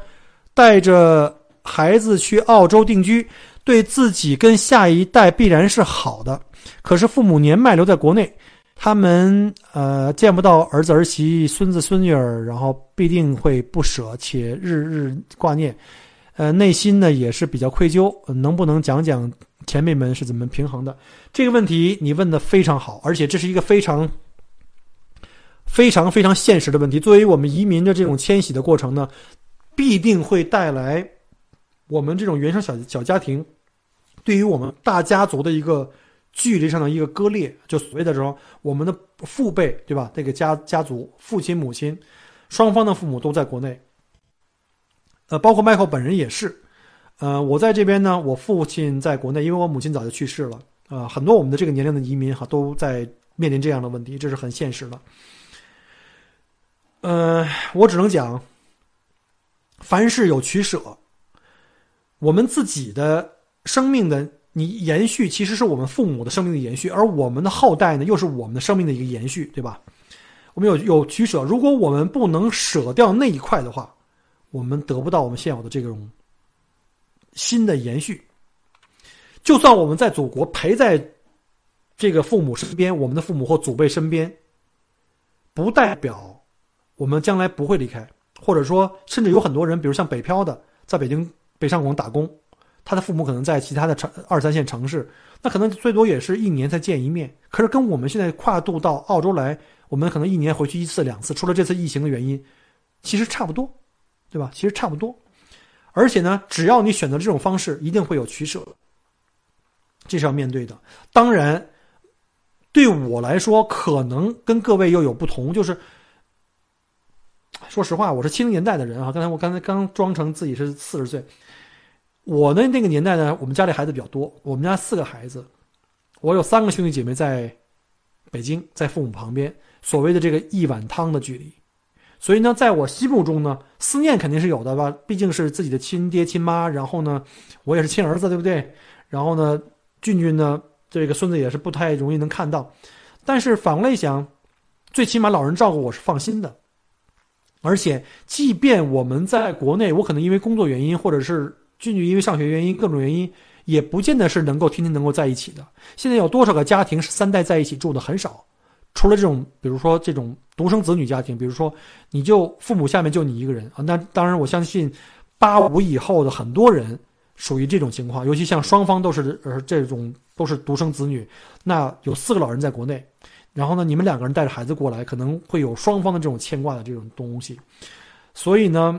带着孩子去澳洲定居，对自己跟下一代必然是好的，可是父母年迈留在国内。他们呃见不到儿子儿媳、孙子孙女儿，然后必定会不舍，且日日挂念，呃，内心呢也是比较愧疚。能不能讲讲前辈们是怎么平衡的？这个问题你问的非常好，而且这是一个非常非常非常现实的问题。作为我们移民的这种迁徙的过程呢，必定会带来我们这种原生小小家庭对于我们大家族的一个距离上的一个割裂。就所谓的这种我们的父辈，对吧？这个家家族，父亲、母亲，双方的父母都在国内。呃，包括迈克本人也是。呃，我在这边呢，我父亲在国内，因为我母亲早就去世了。啊，很多我们的这个年龄的移民哈，都在面临这样的问题，这是很现实的。呃，我只能讲，凡事有取舍。我们自己的生命的你延续，其实是我们父母的生命的延续，而我们的后代呢，又是我们的生命的一个延续，对吧？我们有有取舍，如果我们不能舍掉那一块的话，我们得不到我们现有的这种新的延续。就算我们在祖国陪在这个父母身边，我们的父母或祖辈身边，不代表我们将来不会离开，或者说，甚至有很多人，比如像北漂的，在北京北上广打工，他的父母可能在其他的城二三线城市，那可能最多也是一年才见一面。可是跟我们现在跨度到澳洲来，我们可能一年回去一次两次，除了这次疫情的原因，其实差不多，对吧？其实差不多。而且呢，只要你选择这种方式，一定会有取舍。这是要面对的。当然，对我来说，可能跟各位又有不同。就是，说实话，我是七零年代的人啊。刚才我刚才刚装成自己是四十岁。我的那个年代呢，我们家里孩子比较多，我们家四个孩子，我有三个兄弟姐妹在北京，在父母旁边，所谓的这个一碗汤的距离。所以呢，在我心目中呢，思念肯定是有的吧？毕竟是自己的亲爹亲妈，然后呢，我也是亲儿子，对不对？然后呢？俊俊呢，这个孙子也是不太容易能看到，但是反过来想，最起码老人照顾我是放心的。而且，即便我们在国内，我可能因为工作原因，或者是俊俊因为上学原因，各种原因，也不见得是能够天天能够在一起的。现在有多少个家庭是三代在一起住的很少？除了这种，比如说这种独生子女家庭，比如说你就父母下面就你一个人啊，那当然我相信八五以后的很多人。属于这种情况，尤其像双方都是呃这种都是独生子女，那有四个老人在国内，然后呢，你们两个人带着孩子过来，可能会有双方的这种牵挂的这种东西。所以呢，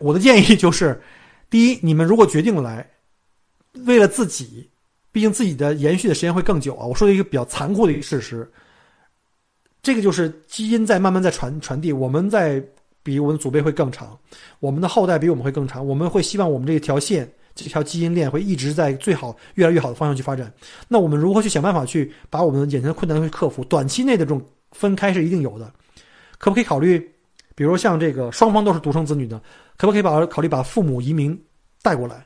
我的建议就是，第一，你们如果决定来，为了自己，毕竟自己的延续的时间会更久啊。我说一个比较残酷的一个事实，这个就是基因在慢慢在传传递，我们在。比我们的祖辈会更长，我们的后代比我们会更长。我们会希望我们这一条线、这条基因链会一直在最好、越来越好的方向去发展。那我们如何去想办法去把我们眼前的困难去克服？短期内的这种分开是一定有的，可不可以考虑？比如像这个双方都是独生子女的，可不可以把考虑把父母移民带过来？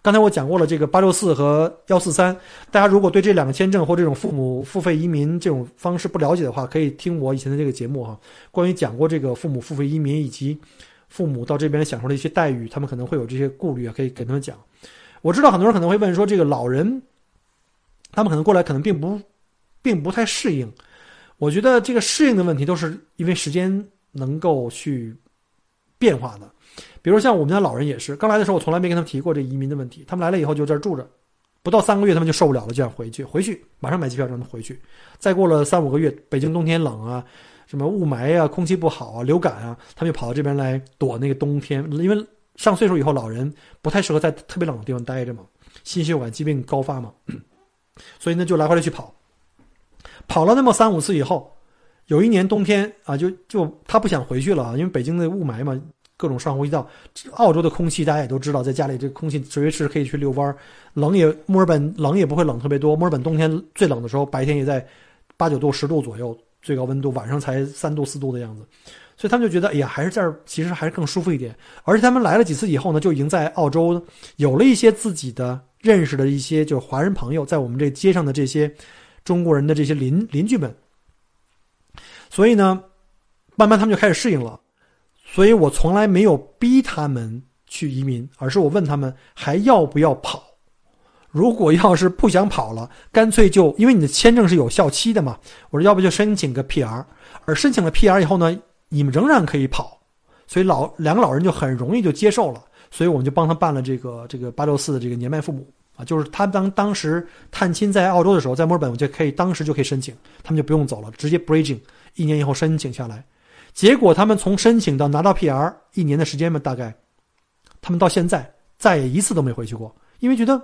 刚才我讲过了，这个八六四和幺四三，大家如果对这两个签证或这种父母付费移民这种方式不了解的话，可以听我以前的这个节目哈，关于讲过这个父母付费移民以及父母到这边享受的一些待遇，他们可能会有这些顾虑啊，可以给他们讲。我知道很多人可能会问说，这个老人他们可能过来可能并不并不太适应，我觉得这个适应的问题都是因为时间能够去变化的。比如像我们家老人也是，刚来的时候我从来没跟他们提过这移民的问题。他们来了以后就这儿住着，不到三个月他们就受不了了，就想回去。回去马上买机票让他们回去。再过了三五个月，北京冬天冷啊，什么雾霾啊，空气不好啊，流感啊，他们就跑到这边来躲那个冬天。因为上岁数以后，老人不太适合在特别冷的地方待着嘛，心血管疾病高发嘛，所以呢就来回来去跑。跑了那么三五次以后，有一年冬天啊，就就他不想回去了，因为北京的雾霾嘛。各种上呼吸道，澳洲的空气大家也都知道，在家里这个空气随时可以去遛弯儿，冷也墨尔本冷也不会冷特别多，墨尔本冬天最冷的时候白天也在八九度十度左右最高温度，晚上才三度四度的样子，所以他们就觉得哎呀还是这儿其实还是更舒服一点，而且他们来了几次以后呢，就已经在澳洲有了一些自己的认识的一些就是华人朋友，在我们这街上的这些中国人的这些邻邻居们，所以呢，慢慢他们就开始适应了。所以我从来没有逼他们去移民，而是我问他们还要不要跑。如果要是不想跑了，干脆就因为你的签证是有效期的嘛，我说要不就申请个 PR，而申请了 PR 以后呢，你们仍然可以跑。所以老两个老人就很容易就接受了，所以我们就帮他办了这个这个八六四的这个年迈父母啊，就是他当当时探亲在澳洲的时候，在墨尔本我就可以当时就可以申请，他们就不用走了，直接 bridging，一年以后申请下来。结果他们从申请到拿到 PR 一年的时间嘛，大概他们到现在再也一次都没回去过，因为觉得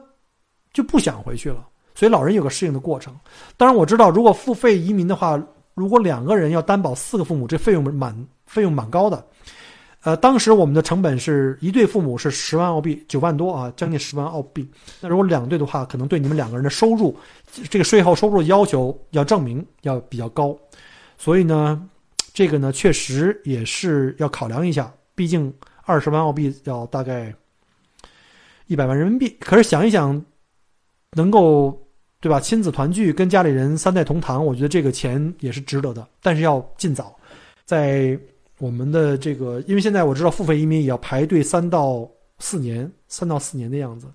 就不想回去了。所以老人有个适应的过程。当然我知道，如果付费移民的话，如果两个人要担保四个父母，这费用蛮费用蛮高的。呃，当时我们的成本是一对父母是十万澳币，九万多啊，将近十万澳币。那如果两对的话，可能对你们两个人的收入，这个税后收入要求要证明要比较高。所以呢，这个呢确实也是要考量一下。毕竟二十万澳币要大概一百万人民币。可是想一想，能够对吧？亲子团聚，跟家里人三代同堂，我觉得这个钱也是值得的。但是要尽早，在。我们的这个，因为现在我知道付费移民也要排队三到四年，三到四年的样子。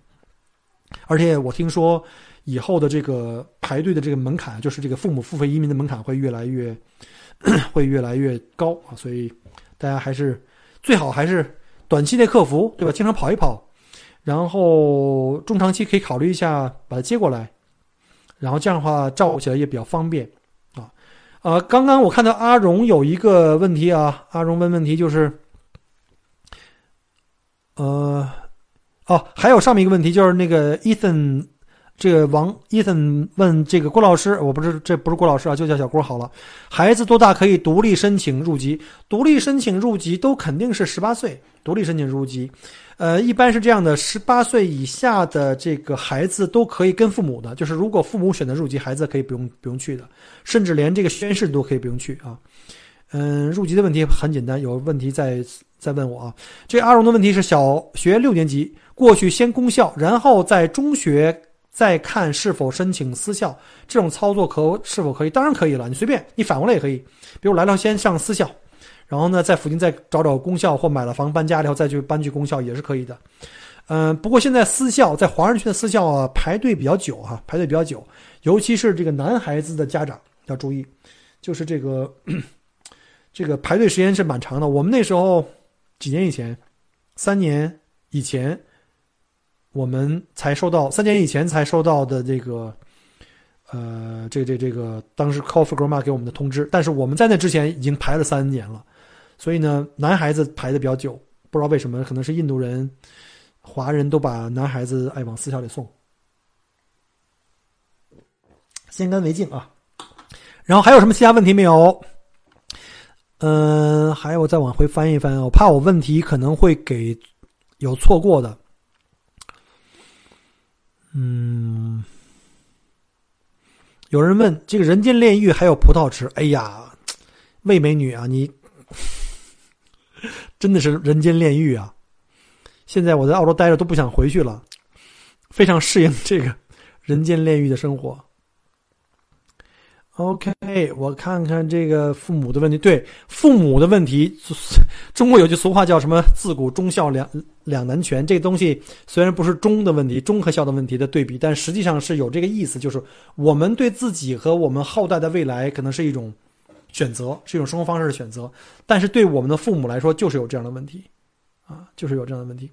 而且我听说以后的这个排队的这个门槛，就是这个父母付费移民的门槛会越来越 会越来越高啊。所以大家还是最好还是短期内克服，对吧？经常跑一跑，然后中长期可以考虑一下把他接过来，然后这样的话照顾起来也比较方便。啊，刚刚我看到阿荣有一个问题啊，阿荣问问题就是，呃，哦，还有上面一个问题就是那个 Ethan，这个王 Ethan 问这个郭老师，我不是这不是郭老师啊，就叫小郭好了。孩子多大可以独立申请入籍？独立申请入籍都肯定是十八岁独立申请入籍。呃，一般是这样的，十八岁以下的这个孩子都可以跟父母的，就是如果父母选择入籍，孩子可以不用不用去的，甚至连这个宣誓都可以不用去啊。嗯，入籍的问题很简单，有问题再再问我啊。这阿荣的问题是小学六年级过去先公校，然后在中学再看是否申请私校，这种操作可是否可以？当然可以了，你随便，你反过来也可以，比如来了先上私校。然后呢，在附近再找找公校，或买了房搬家以后再去搬去公校也是可以的。嗯，不过现在私校在华人区的私校啊，排队比较久哈，排队比较久，尤其是这个男孩子的家长要注意，就是这个 这个排队时间是蛮长的。我们那时候几年以前，三年以前，我们才收到三年以前才收到的这个呃，这这这个当时 Coffee Grandma 给我们的通知，但是我们在那之前已经排了三年了。所以呢，男孩子排的比较久，不知道为什么，可能是印度人、华人都把男孩子爱往私校里送，先干为敬啊。然后还有什么其他问题没有？嗯，还有再往回翻一翻，我怕我问题可能会给有错过的。嗯，有人问这个人间炼狱还有葡萄吃？哎呀，魏美女啊，你。真的是人间炼狱啊！现在我在澳洲待着都不想回去了，非常适应这个人间炼狱的生活。OK，我看看这个父母的问题。对父母的问题，中国有句俗话叫什么“自古忠孝两两难全”。这个东西虽然不是忠的问题，忠和孝的问题的对比，但实际上是有这个意思，就是我们对自己和我们后代的未来，可能是一种。选择是一种生活方式的选择，但是对我们的父母来说，就是有这样的问题，啊，就是有这样的问题。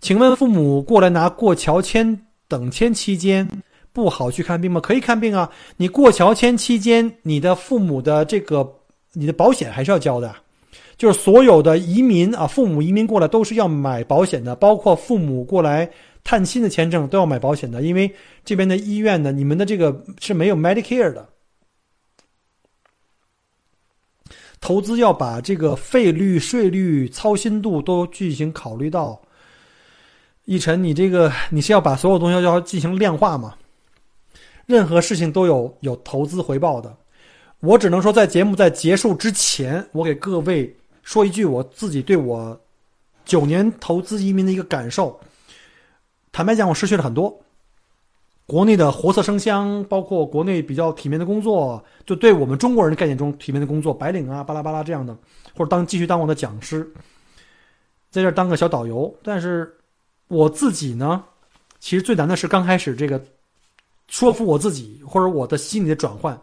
请问父母过来拿过桥签等签期间不好去看病吗？可以看病啊。你过桥签期间，你的父母的这个你的保险还是要交的，就是所有的移民啊，父母移民过来都是要买保险的，包括父母过来探亲的签证都要买保险的，因为这边的医院呢，你们的这个是没有 Medicare 的。投资要把这个费率、税率、操心度都进行考虑到。一晨，你这个你是要把所有东西要进行量化吗？任何事情都有有投资回报的。我只能说，在节目在结束之前，我给各位说一句我自己对我九年投资移民的一个感受。坦白讲，我失去了很多。国内的活色生香，包括国内比较体面的工作，就对我们中国人的概念中体面的工作，白领啊，巴拉巴拉这样的，或者当继续当我的讲师，在这儿当个小导游。但是我自己呢，其实最难的是刚开始这个说服我自己，或者我的心理的转换。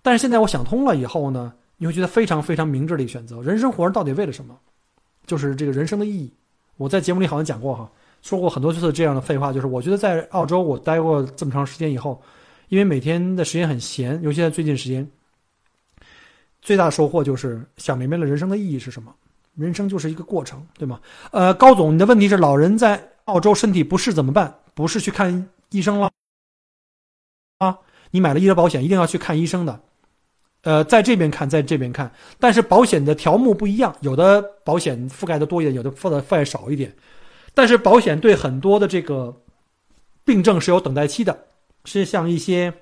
但是现在我想通了以后呢，你会觉得非常非常明智的一个选择。人生活着到底为了什么？就是这个人生的意义。我在节目里好像讲过哈，说过很多次这样的废话，就是我觉得在澳洲我待过这么长时间以后，因为每天的时间很闲，尤其在最近时间，最大的收获就是想明白了人生的意义是什么。人生就是一个过程，对吗？呃，高总，你的问题是老人在澳洲身体不适怎么办？不是去看医生了啊？你买了医疗保险，一定要去看医生的。呃，在这边看，在这边看，但是保险的条目不一样，有的保险覆盖的多一点，有的覆盖覆盖少一点。但是保险对很多的这个病症是有等待期的，是像一些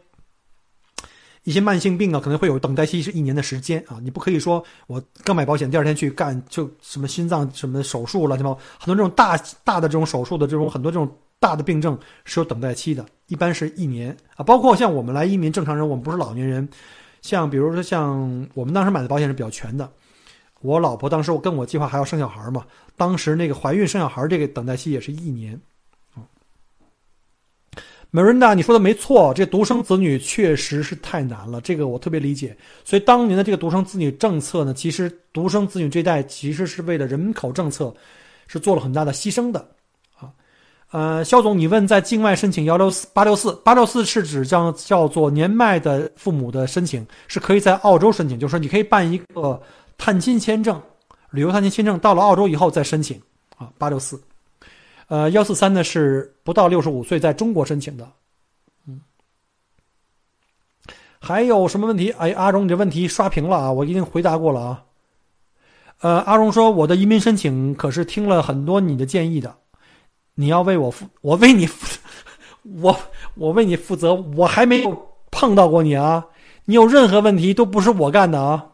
一些慢性病啊，可能会有等待期是一年的时间啊。你不可以说我刚买保险，第二天去干就什么心脏什么手术了，什么？很多这种大大的这种手术的这种很多这种大的病症是有等待期的，一般是一年啊。包括像我们来移民正常人，我们不是老年人。像比如说，像我们当时买的保险是比较全的。我老婆当时我跟我计划还要生小孩嘛，当时那个怀孕生小孩这个等待期也是一年。啊，Marinda，你说的没错，这独生子女确实是太难了，这个我特别理解。所以当年的这个独生子女政策呢，其实独生子女这代其实是为了人口政策是做了很大的牺牲的。呃，肖总，你问在境外申请幺六四八六四八六四是指叫叫做年迈的父母的申请，是可以在澳洲申请，就是说你可以办一个探亲签证，旅游探亲签证，到了澳洲以后再申请啊。八六四，呃，幺四三呢是不到六十五岁在中国申请的，嗯，还有什么问题？哎，阿荣，你这问题刷屏了啊，我已经回答过了啊。呃，阿荣说我的移民申请可是听了很多你的建议的。你要为我负，我为你负，我我为你负责，我还没有碰到过你啊！你有任何问题都不是我干的啊！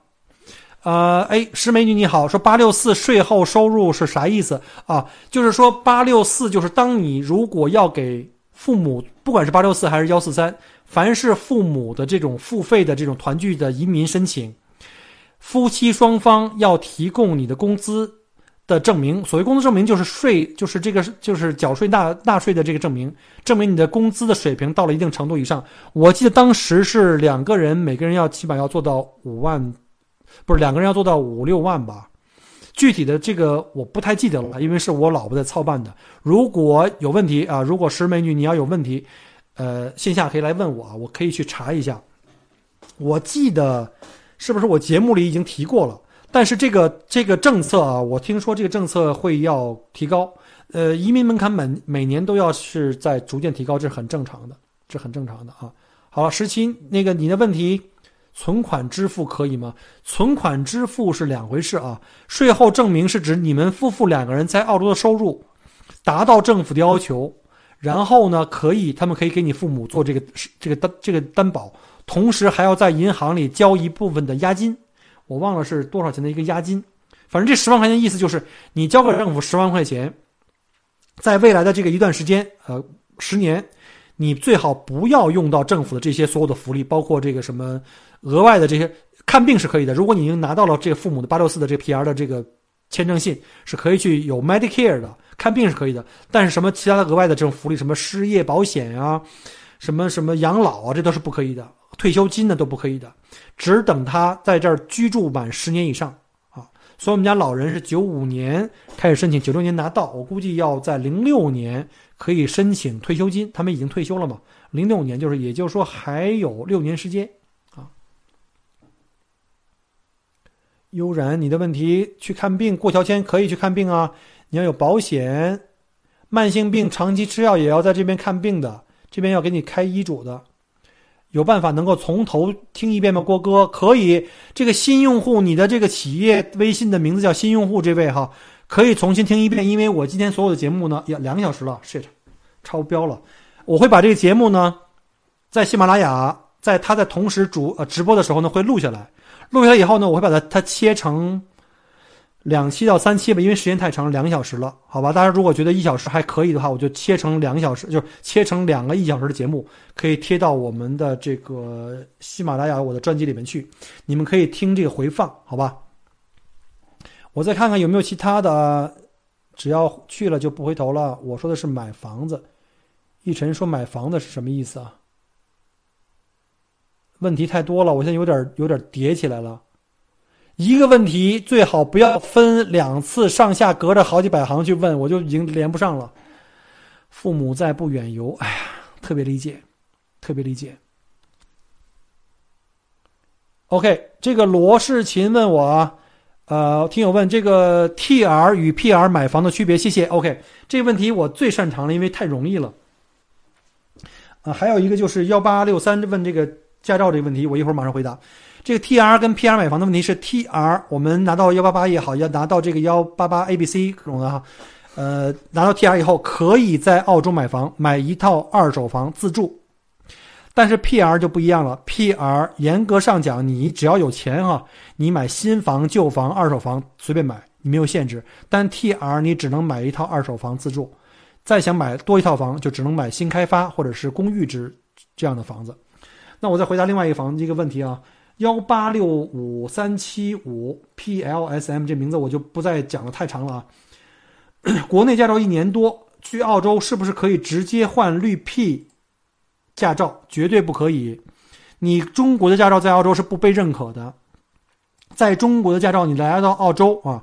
呃，哎，石美女你好，说八六四税后收入是啥意思啊？就是说八六四就是当你如果要给父母，不管是八六四还是幺四三，凡是父母的这种付费的这种团聚的移民申请，夫妻双方要提供你的工资。的证明，所谓工资证明就是税，就是这个就是缴税纳纳税的这个证明，证明你的工资的水平到了一定程度以上。我记得当时是两个人，每个人要起码要做到五万，不是两个人要做到五六万吧？具体的这个我不太记得了，因为是我老婆在操办的。如果有问题啊，如果是美女你要有问题，呃，线下可以来问我，我可以去查一下。我记得是不是我节目里已经提过了？但是这个这个政策啊，我听说这个政策会要提高，呃，移民门槛每每年都要是在逐渐提高，这是很正常的，这很正常的啊。好了，十七，那个你的问题，存款支付可以吗？存款支付是两回事啊。税后证明是指你们夫妇两个人在澳洲的收入达到政府的要求，然后呢，可以他们可以给你父母做这个这个担这个担保，同时还要在银行里交一部分的押金。我忘了是多少钱的一个押金，反正这十万块钱意思就是你交给政府十万块钱，在未来的这个一段时间，呃，十年，你最好不要用到政府的这些所有的福利，包括这个什么额外的这些看病是可以的。如果你已经拿到了这个父母的八六四的这个 PR 的这个签证信，是可以去有 Medicare 的，看病是可以的。但是什么其他的额外的这种福利，什么失业保险啊，什么什么养老啊，这都是不可以的。退休金呢都不可以的，只等他在这儿居住满十年以上啊。所以我们家老人是九五年开始申请，九六年拿到，我估计要在零六年可以申请退休金。他们已经退休了嘛？零六年就是，也就是说还有六年时间啊。悠然，你的问题去看病过桥签可以去看病啊，你要有保险，慢性病长期吃药也要在这边看病的，这边要给你开医嘱的。有办法能够从头听一遍吗，郭哥？可以。这个新用户，你的这个企业微信的名字叫新用户，这位哈，可以重新听一遍。因为我今天所有的节目呢，要两个小时了，shit，超标了。我会把这个节目呢，在喜马拉雅，在他在同时主呃直播的时候呢，会录下来。录下来以后呢，我会把它它切成。两期到三期吧，因为时间太长，两个小时了，好吧？大家如果觉得一小时还可以的话，我就切成两个小时，就是切成两个一小时的节目，可以贴到我们的这个喜马拉雅我的专辑里面去，你们可以听这个回放，好吧？我再看看有没有其他的，只要去了就不回头了。我说的是买房子，一晨说买房子是什么意思啊？问题太多了，我现在有点有点叠起来了。一个问题最好不要分两次上下隔着好几百行去问，我就已经连不上了。父母在不远游，哎呀，特别理解，特别理解。OK，这个罗世琴问我，呃，听友问这个 TR 与 PR 买房的区别，谢谢。OK，这个问题我最擅长了，因为太容易了。啊，还有一个就是幺八六三问这个驾照这个问题，我一会儿马上回答。这个 TR 跟 PR 买房的问题是 TR，我们拿到幺八八也好，要拿到这个幺八八 ABC 这种的哈。呃，拿到 TR 以后，可以在澳洲买房，买一套二手房自住。但是 PR 就不一样了，PR 严格上讲，你只要有钱哈，你买新房、旧房、二手房随便买，你没有限制。但 TR 你只能买一套二手房自住，再想买多一套房，就只能买新开发或者是公寓之这样的房子。那我再回答另外一个房子一个问题啊，幺八六五三七五 PLSM 这名字我就不再讲了，太长了啊。国内驾照一年多，去澳洲是不是可以直接换绿 P 驾照？绝对不可以。你中国的驾照在澳洲是不被认可的。在中国的驾照，你来到澳洲啊，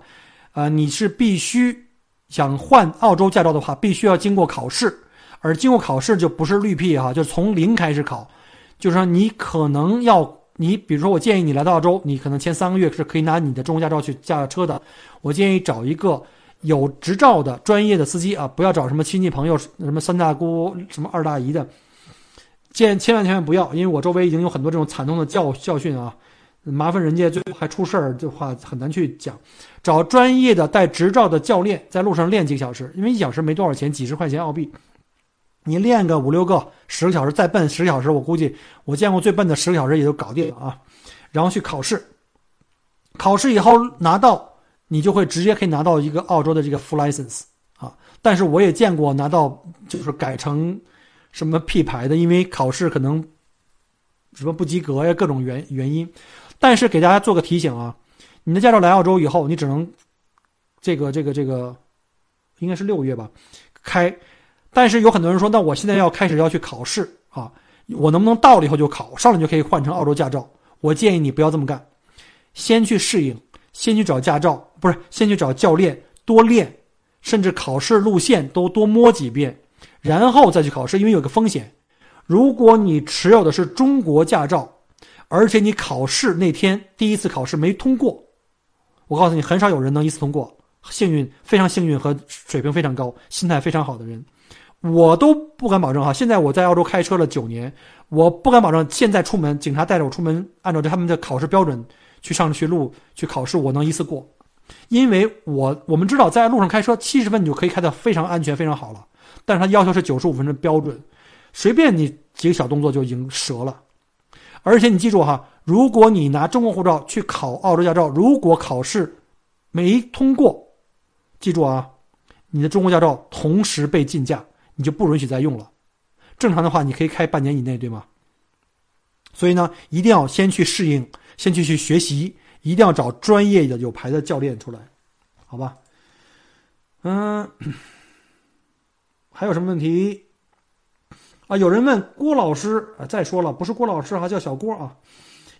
呃，你是必须想换澳洲驾照的话，必须要经过考试。而经过考试就不是绿 P 哈，就从零开始考。就是说，你可能要你，比如说，我建议你来到澳洲，你可能前三个月是可以拿你的中国驾照去驾车的。我建议找一个。有执照的专业的司机啊，不要找什么亲戚朋友、什么三大姑、什么二大姨的，千千万千万不要，因为我周围已经有很多这种惨痛的教教训啊，麻烦人家最后还出事儿，这话很难去讲。找专业的带执照的教练，在路上练几个小时，因为一小时没多少钱，几十块钱澳币，你练个五六个、十个小时，再笨十个小时，我估计我见过最笨的十个小时也就搞定了啊。然后去考试，考试以后拿到。你就会直接可以拿到一个澳洲的这个 full license 啊，但是我也见过拿到就是改成什么 P 牌的，因为考试可能什么不及格呀，各种原原因。但是给大家做个提醒啊，你的驾照来澳洲以后，你只能这个这个这个应该是六个月吧开。但是有很多人说，那我现在要开始要去考试啊，我能不能到了以后就考上了就可以换成澳洲驾照？我建议你不要这么干，先去适应。先去找驾照，不是先去找教练多练，甚至考试路线都多摸几遍，然后再去考试。因为有个风险，如果你持有的是中国驾照，而且你考试那天第一次考试没通过，我告诉你，很少有人能一次通过。幸运，非常幸运和水平非常高、心态非常好的人，我都不敢保证哈。现在我在澳洲开车了九年，我不敢保证现在出门，警察带着我出门，按照他们的考试标准。去上学路去考试，我能一次过，因为我我们知道在路上开车七十分你就可以开得非常安全非常好了，但是他要求是九十五分的标准，随便你几个小动作就已经折了，而且你记住哈，如果你拿中国护照去考澳洲驾照，如果考试没通过，记住啊，你的中国驾照同时被禁驾，你就不允许再用了。正常的话你可以开半年以内，对吗？所以呢，一定要先去适应。先去去学习，一定要找专业的有牌的教练出来，好吧？嗯，还有什么问题？啊，有人问郭老师啊，再说了，不是郭老师哈，叫小郭啊。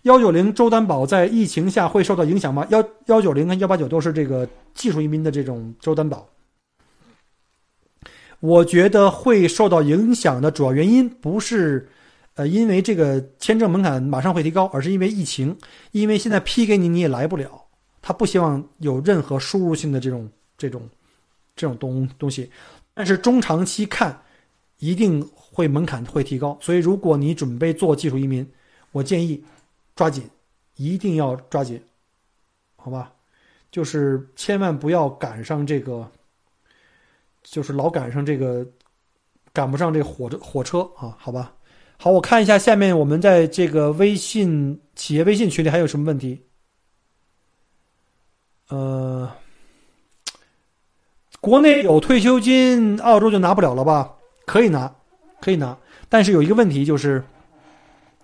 幺九零周担保在疫情下会受到影响吗？幺幺九零跟幺八九都是这个技术移民的这种周担保。我觉得会受到影响的主要原因不是。呃，因为这个签证门槛马上会提高，而是因为疫情，因为现在批给你你也来不了，他不希望有任何输入性的这种这种这种东东西。但是中长期看，一定会门槛会提高。所以如果你准备做技术移民，我建议抓紧，一定要抓紧，好吧？就是千万不要赶上这个，就是老赶上这个赶不上这火车火车啊，好吧？好，我看一下下面我们在这个微信企业微信群里还有什么问题？呃，国内有退休金，澳洲就拿不了了吧？可以拿，可以拿，但是有一个问题就是，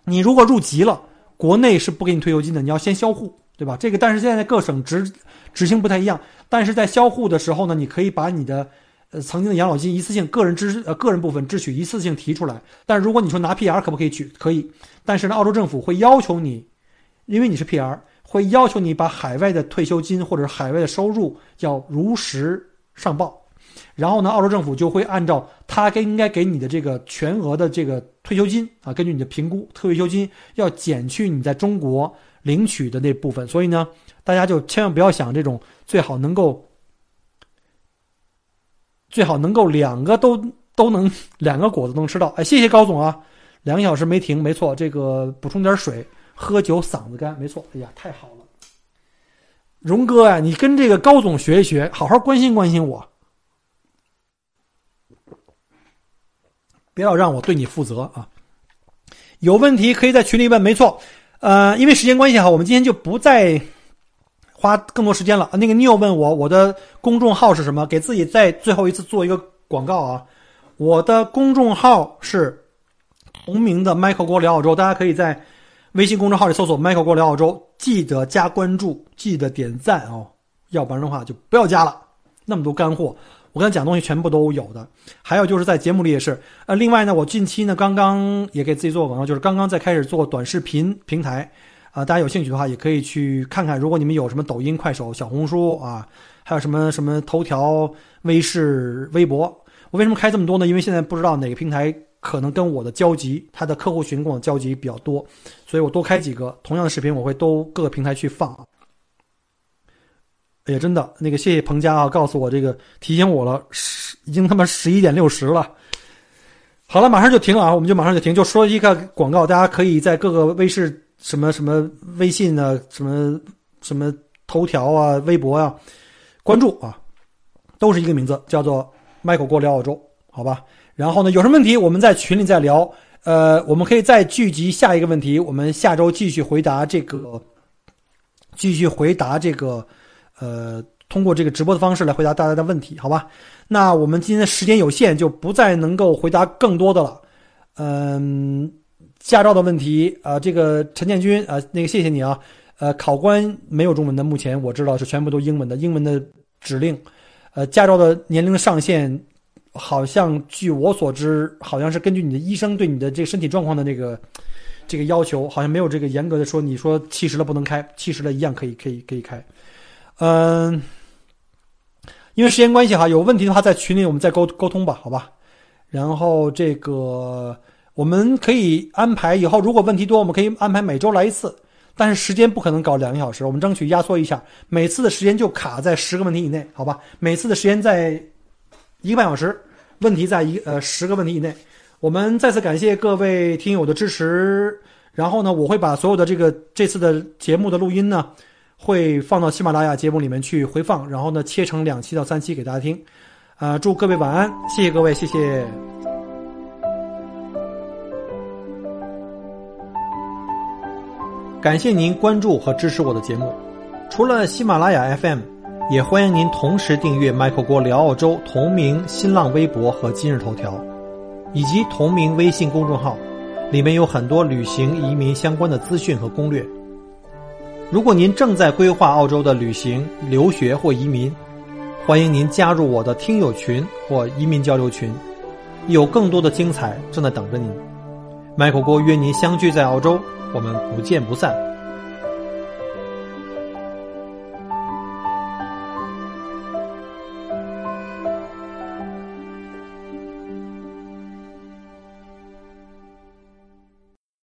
你如果入籍了，国内是不给你退休金的，你要先销户，对吧？这个但是现在各省执执行不太一样，但是在销户的时候呢，你可以把你的。呃，曾经的养老金一次性个人支呃个人部分支取一次性提出来，但是如果你说拿 PR 可不可以取？可以，但是呢，澳洲政府会要求你，因为你是 PR，会要求你把海外的退休金或者是海外的收入要如实上报，然后呢，澳洲政府就会按照他该应该给你的这个全额的这个退休金啊，根据你的评估，退休金要减去你在中国领取的那部分。所以呢，大家就千万不要想这种最好能够最好能够两个都都能 两个果子能吃到。哎，谢谢高总啊，两个小时没停，没错，这个补充点水，喝酒嗓子干，没错。哎呀，太好了，荣哥啊，你跟这个高总学一学，好好关心关心我。不要让我对你负责啊！有问题可以在群里问，没错。呃，因为时间关系哈，我们今天就不再花更多时间了。那个 Neil 问我我的公众号是什么，给自己再最后一次做一个广告啊！我的公众号是同名的 Michael 郭聊澳洲，大家可以在微信公众号里搜索 Michael 郭聊澳洲，记得加关注，记得点赞哦，要不然的话就不要加了，那么多干货。我刚才讲东西全部都有的，还有就是在节目里也是。呃，另外呢，我近期呢刚刚也给自己做广告，就是刚刚在开始做短视频平台，啊，大家有兴趣的话也可以去看看。如果你们有什么抖音、快手、小红书啊，还有什么什么头条、微视、微博，我为什么开这么多呢？因为现在不知道哪个平台可能跟我的交集，他的客户群跟我交集比较多，所以我多开几个同样的视频，我会都各个平台去放。也真的，那个谢谢彭佳啊，告诉我这个提醒我了，十已经他妈十一点六十了。好了，马上就停啊，我们就马上就停，就说一个广告，大家可以在各个微视什么什么微信啊，什么什么头条啊、微博啊，关注啊，都是一个名字，叫做 Michael 过聊澳洲，好吧？然后呢，有什么问题我们在群里再聊，呃，我们可以再聚集下一个问题，我们下周继续回答这个，继续回答这个。呃，通过这个直播的方式来回答大家的问题，好吧？那我们今天的时间有限，就不再能够回答更多的了。嗯，驾照的问题啊，这个陈建军啊，那个谢谢你啊。呃，考官没有中文的，目前我知道是全部都英文的，英文的指令。呃，驾照的年龄上限，好像据我所知，好像是根据你的医生对你的这个身体状况的这个这个要求，好像没有这个严格的说，你说七十了不能开，七十了一样可以可以可以开。嗯，因为时间关系哈，有问题的话在群里我们再沟沟通吧，好吧？然后这个我们可以安排以后，如果问题多，我们可以安排每周来一次，但是时间不可能搞两个小时，我们争取压缩一下，每次的时间就卡在十个问题以内，好吧？每次的时间在一个半小时，问题在一呃十个问题以内。我们再次感谢各位听友的支持，然后呢，我会把所有的这个这次的节目的录音呢。会放到喜马拉雅节目里面去回放，然后呢切成两期到三期给大家听，啊，祝各位晚安，谢谢各位，谢谢。感谢您关注和支持我的节目，除了喜马拉雅 FM，也欢迎您同时订阅 Michael 郭聊澳洲同名新浪微博和今日头条，以及同名微信公众号，里面有很多旅行移民相关的资讯和攻略。如果您正在规划澳洲的旅行、留学或移民，欢迎您加入我的听友群或移民交流群，有更多的精彩正在等着您。Michael 郭约您相聚在澳洲，我们不见不散。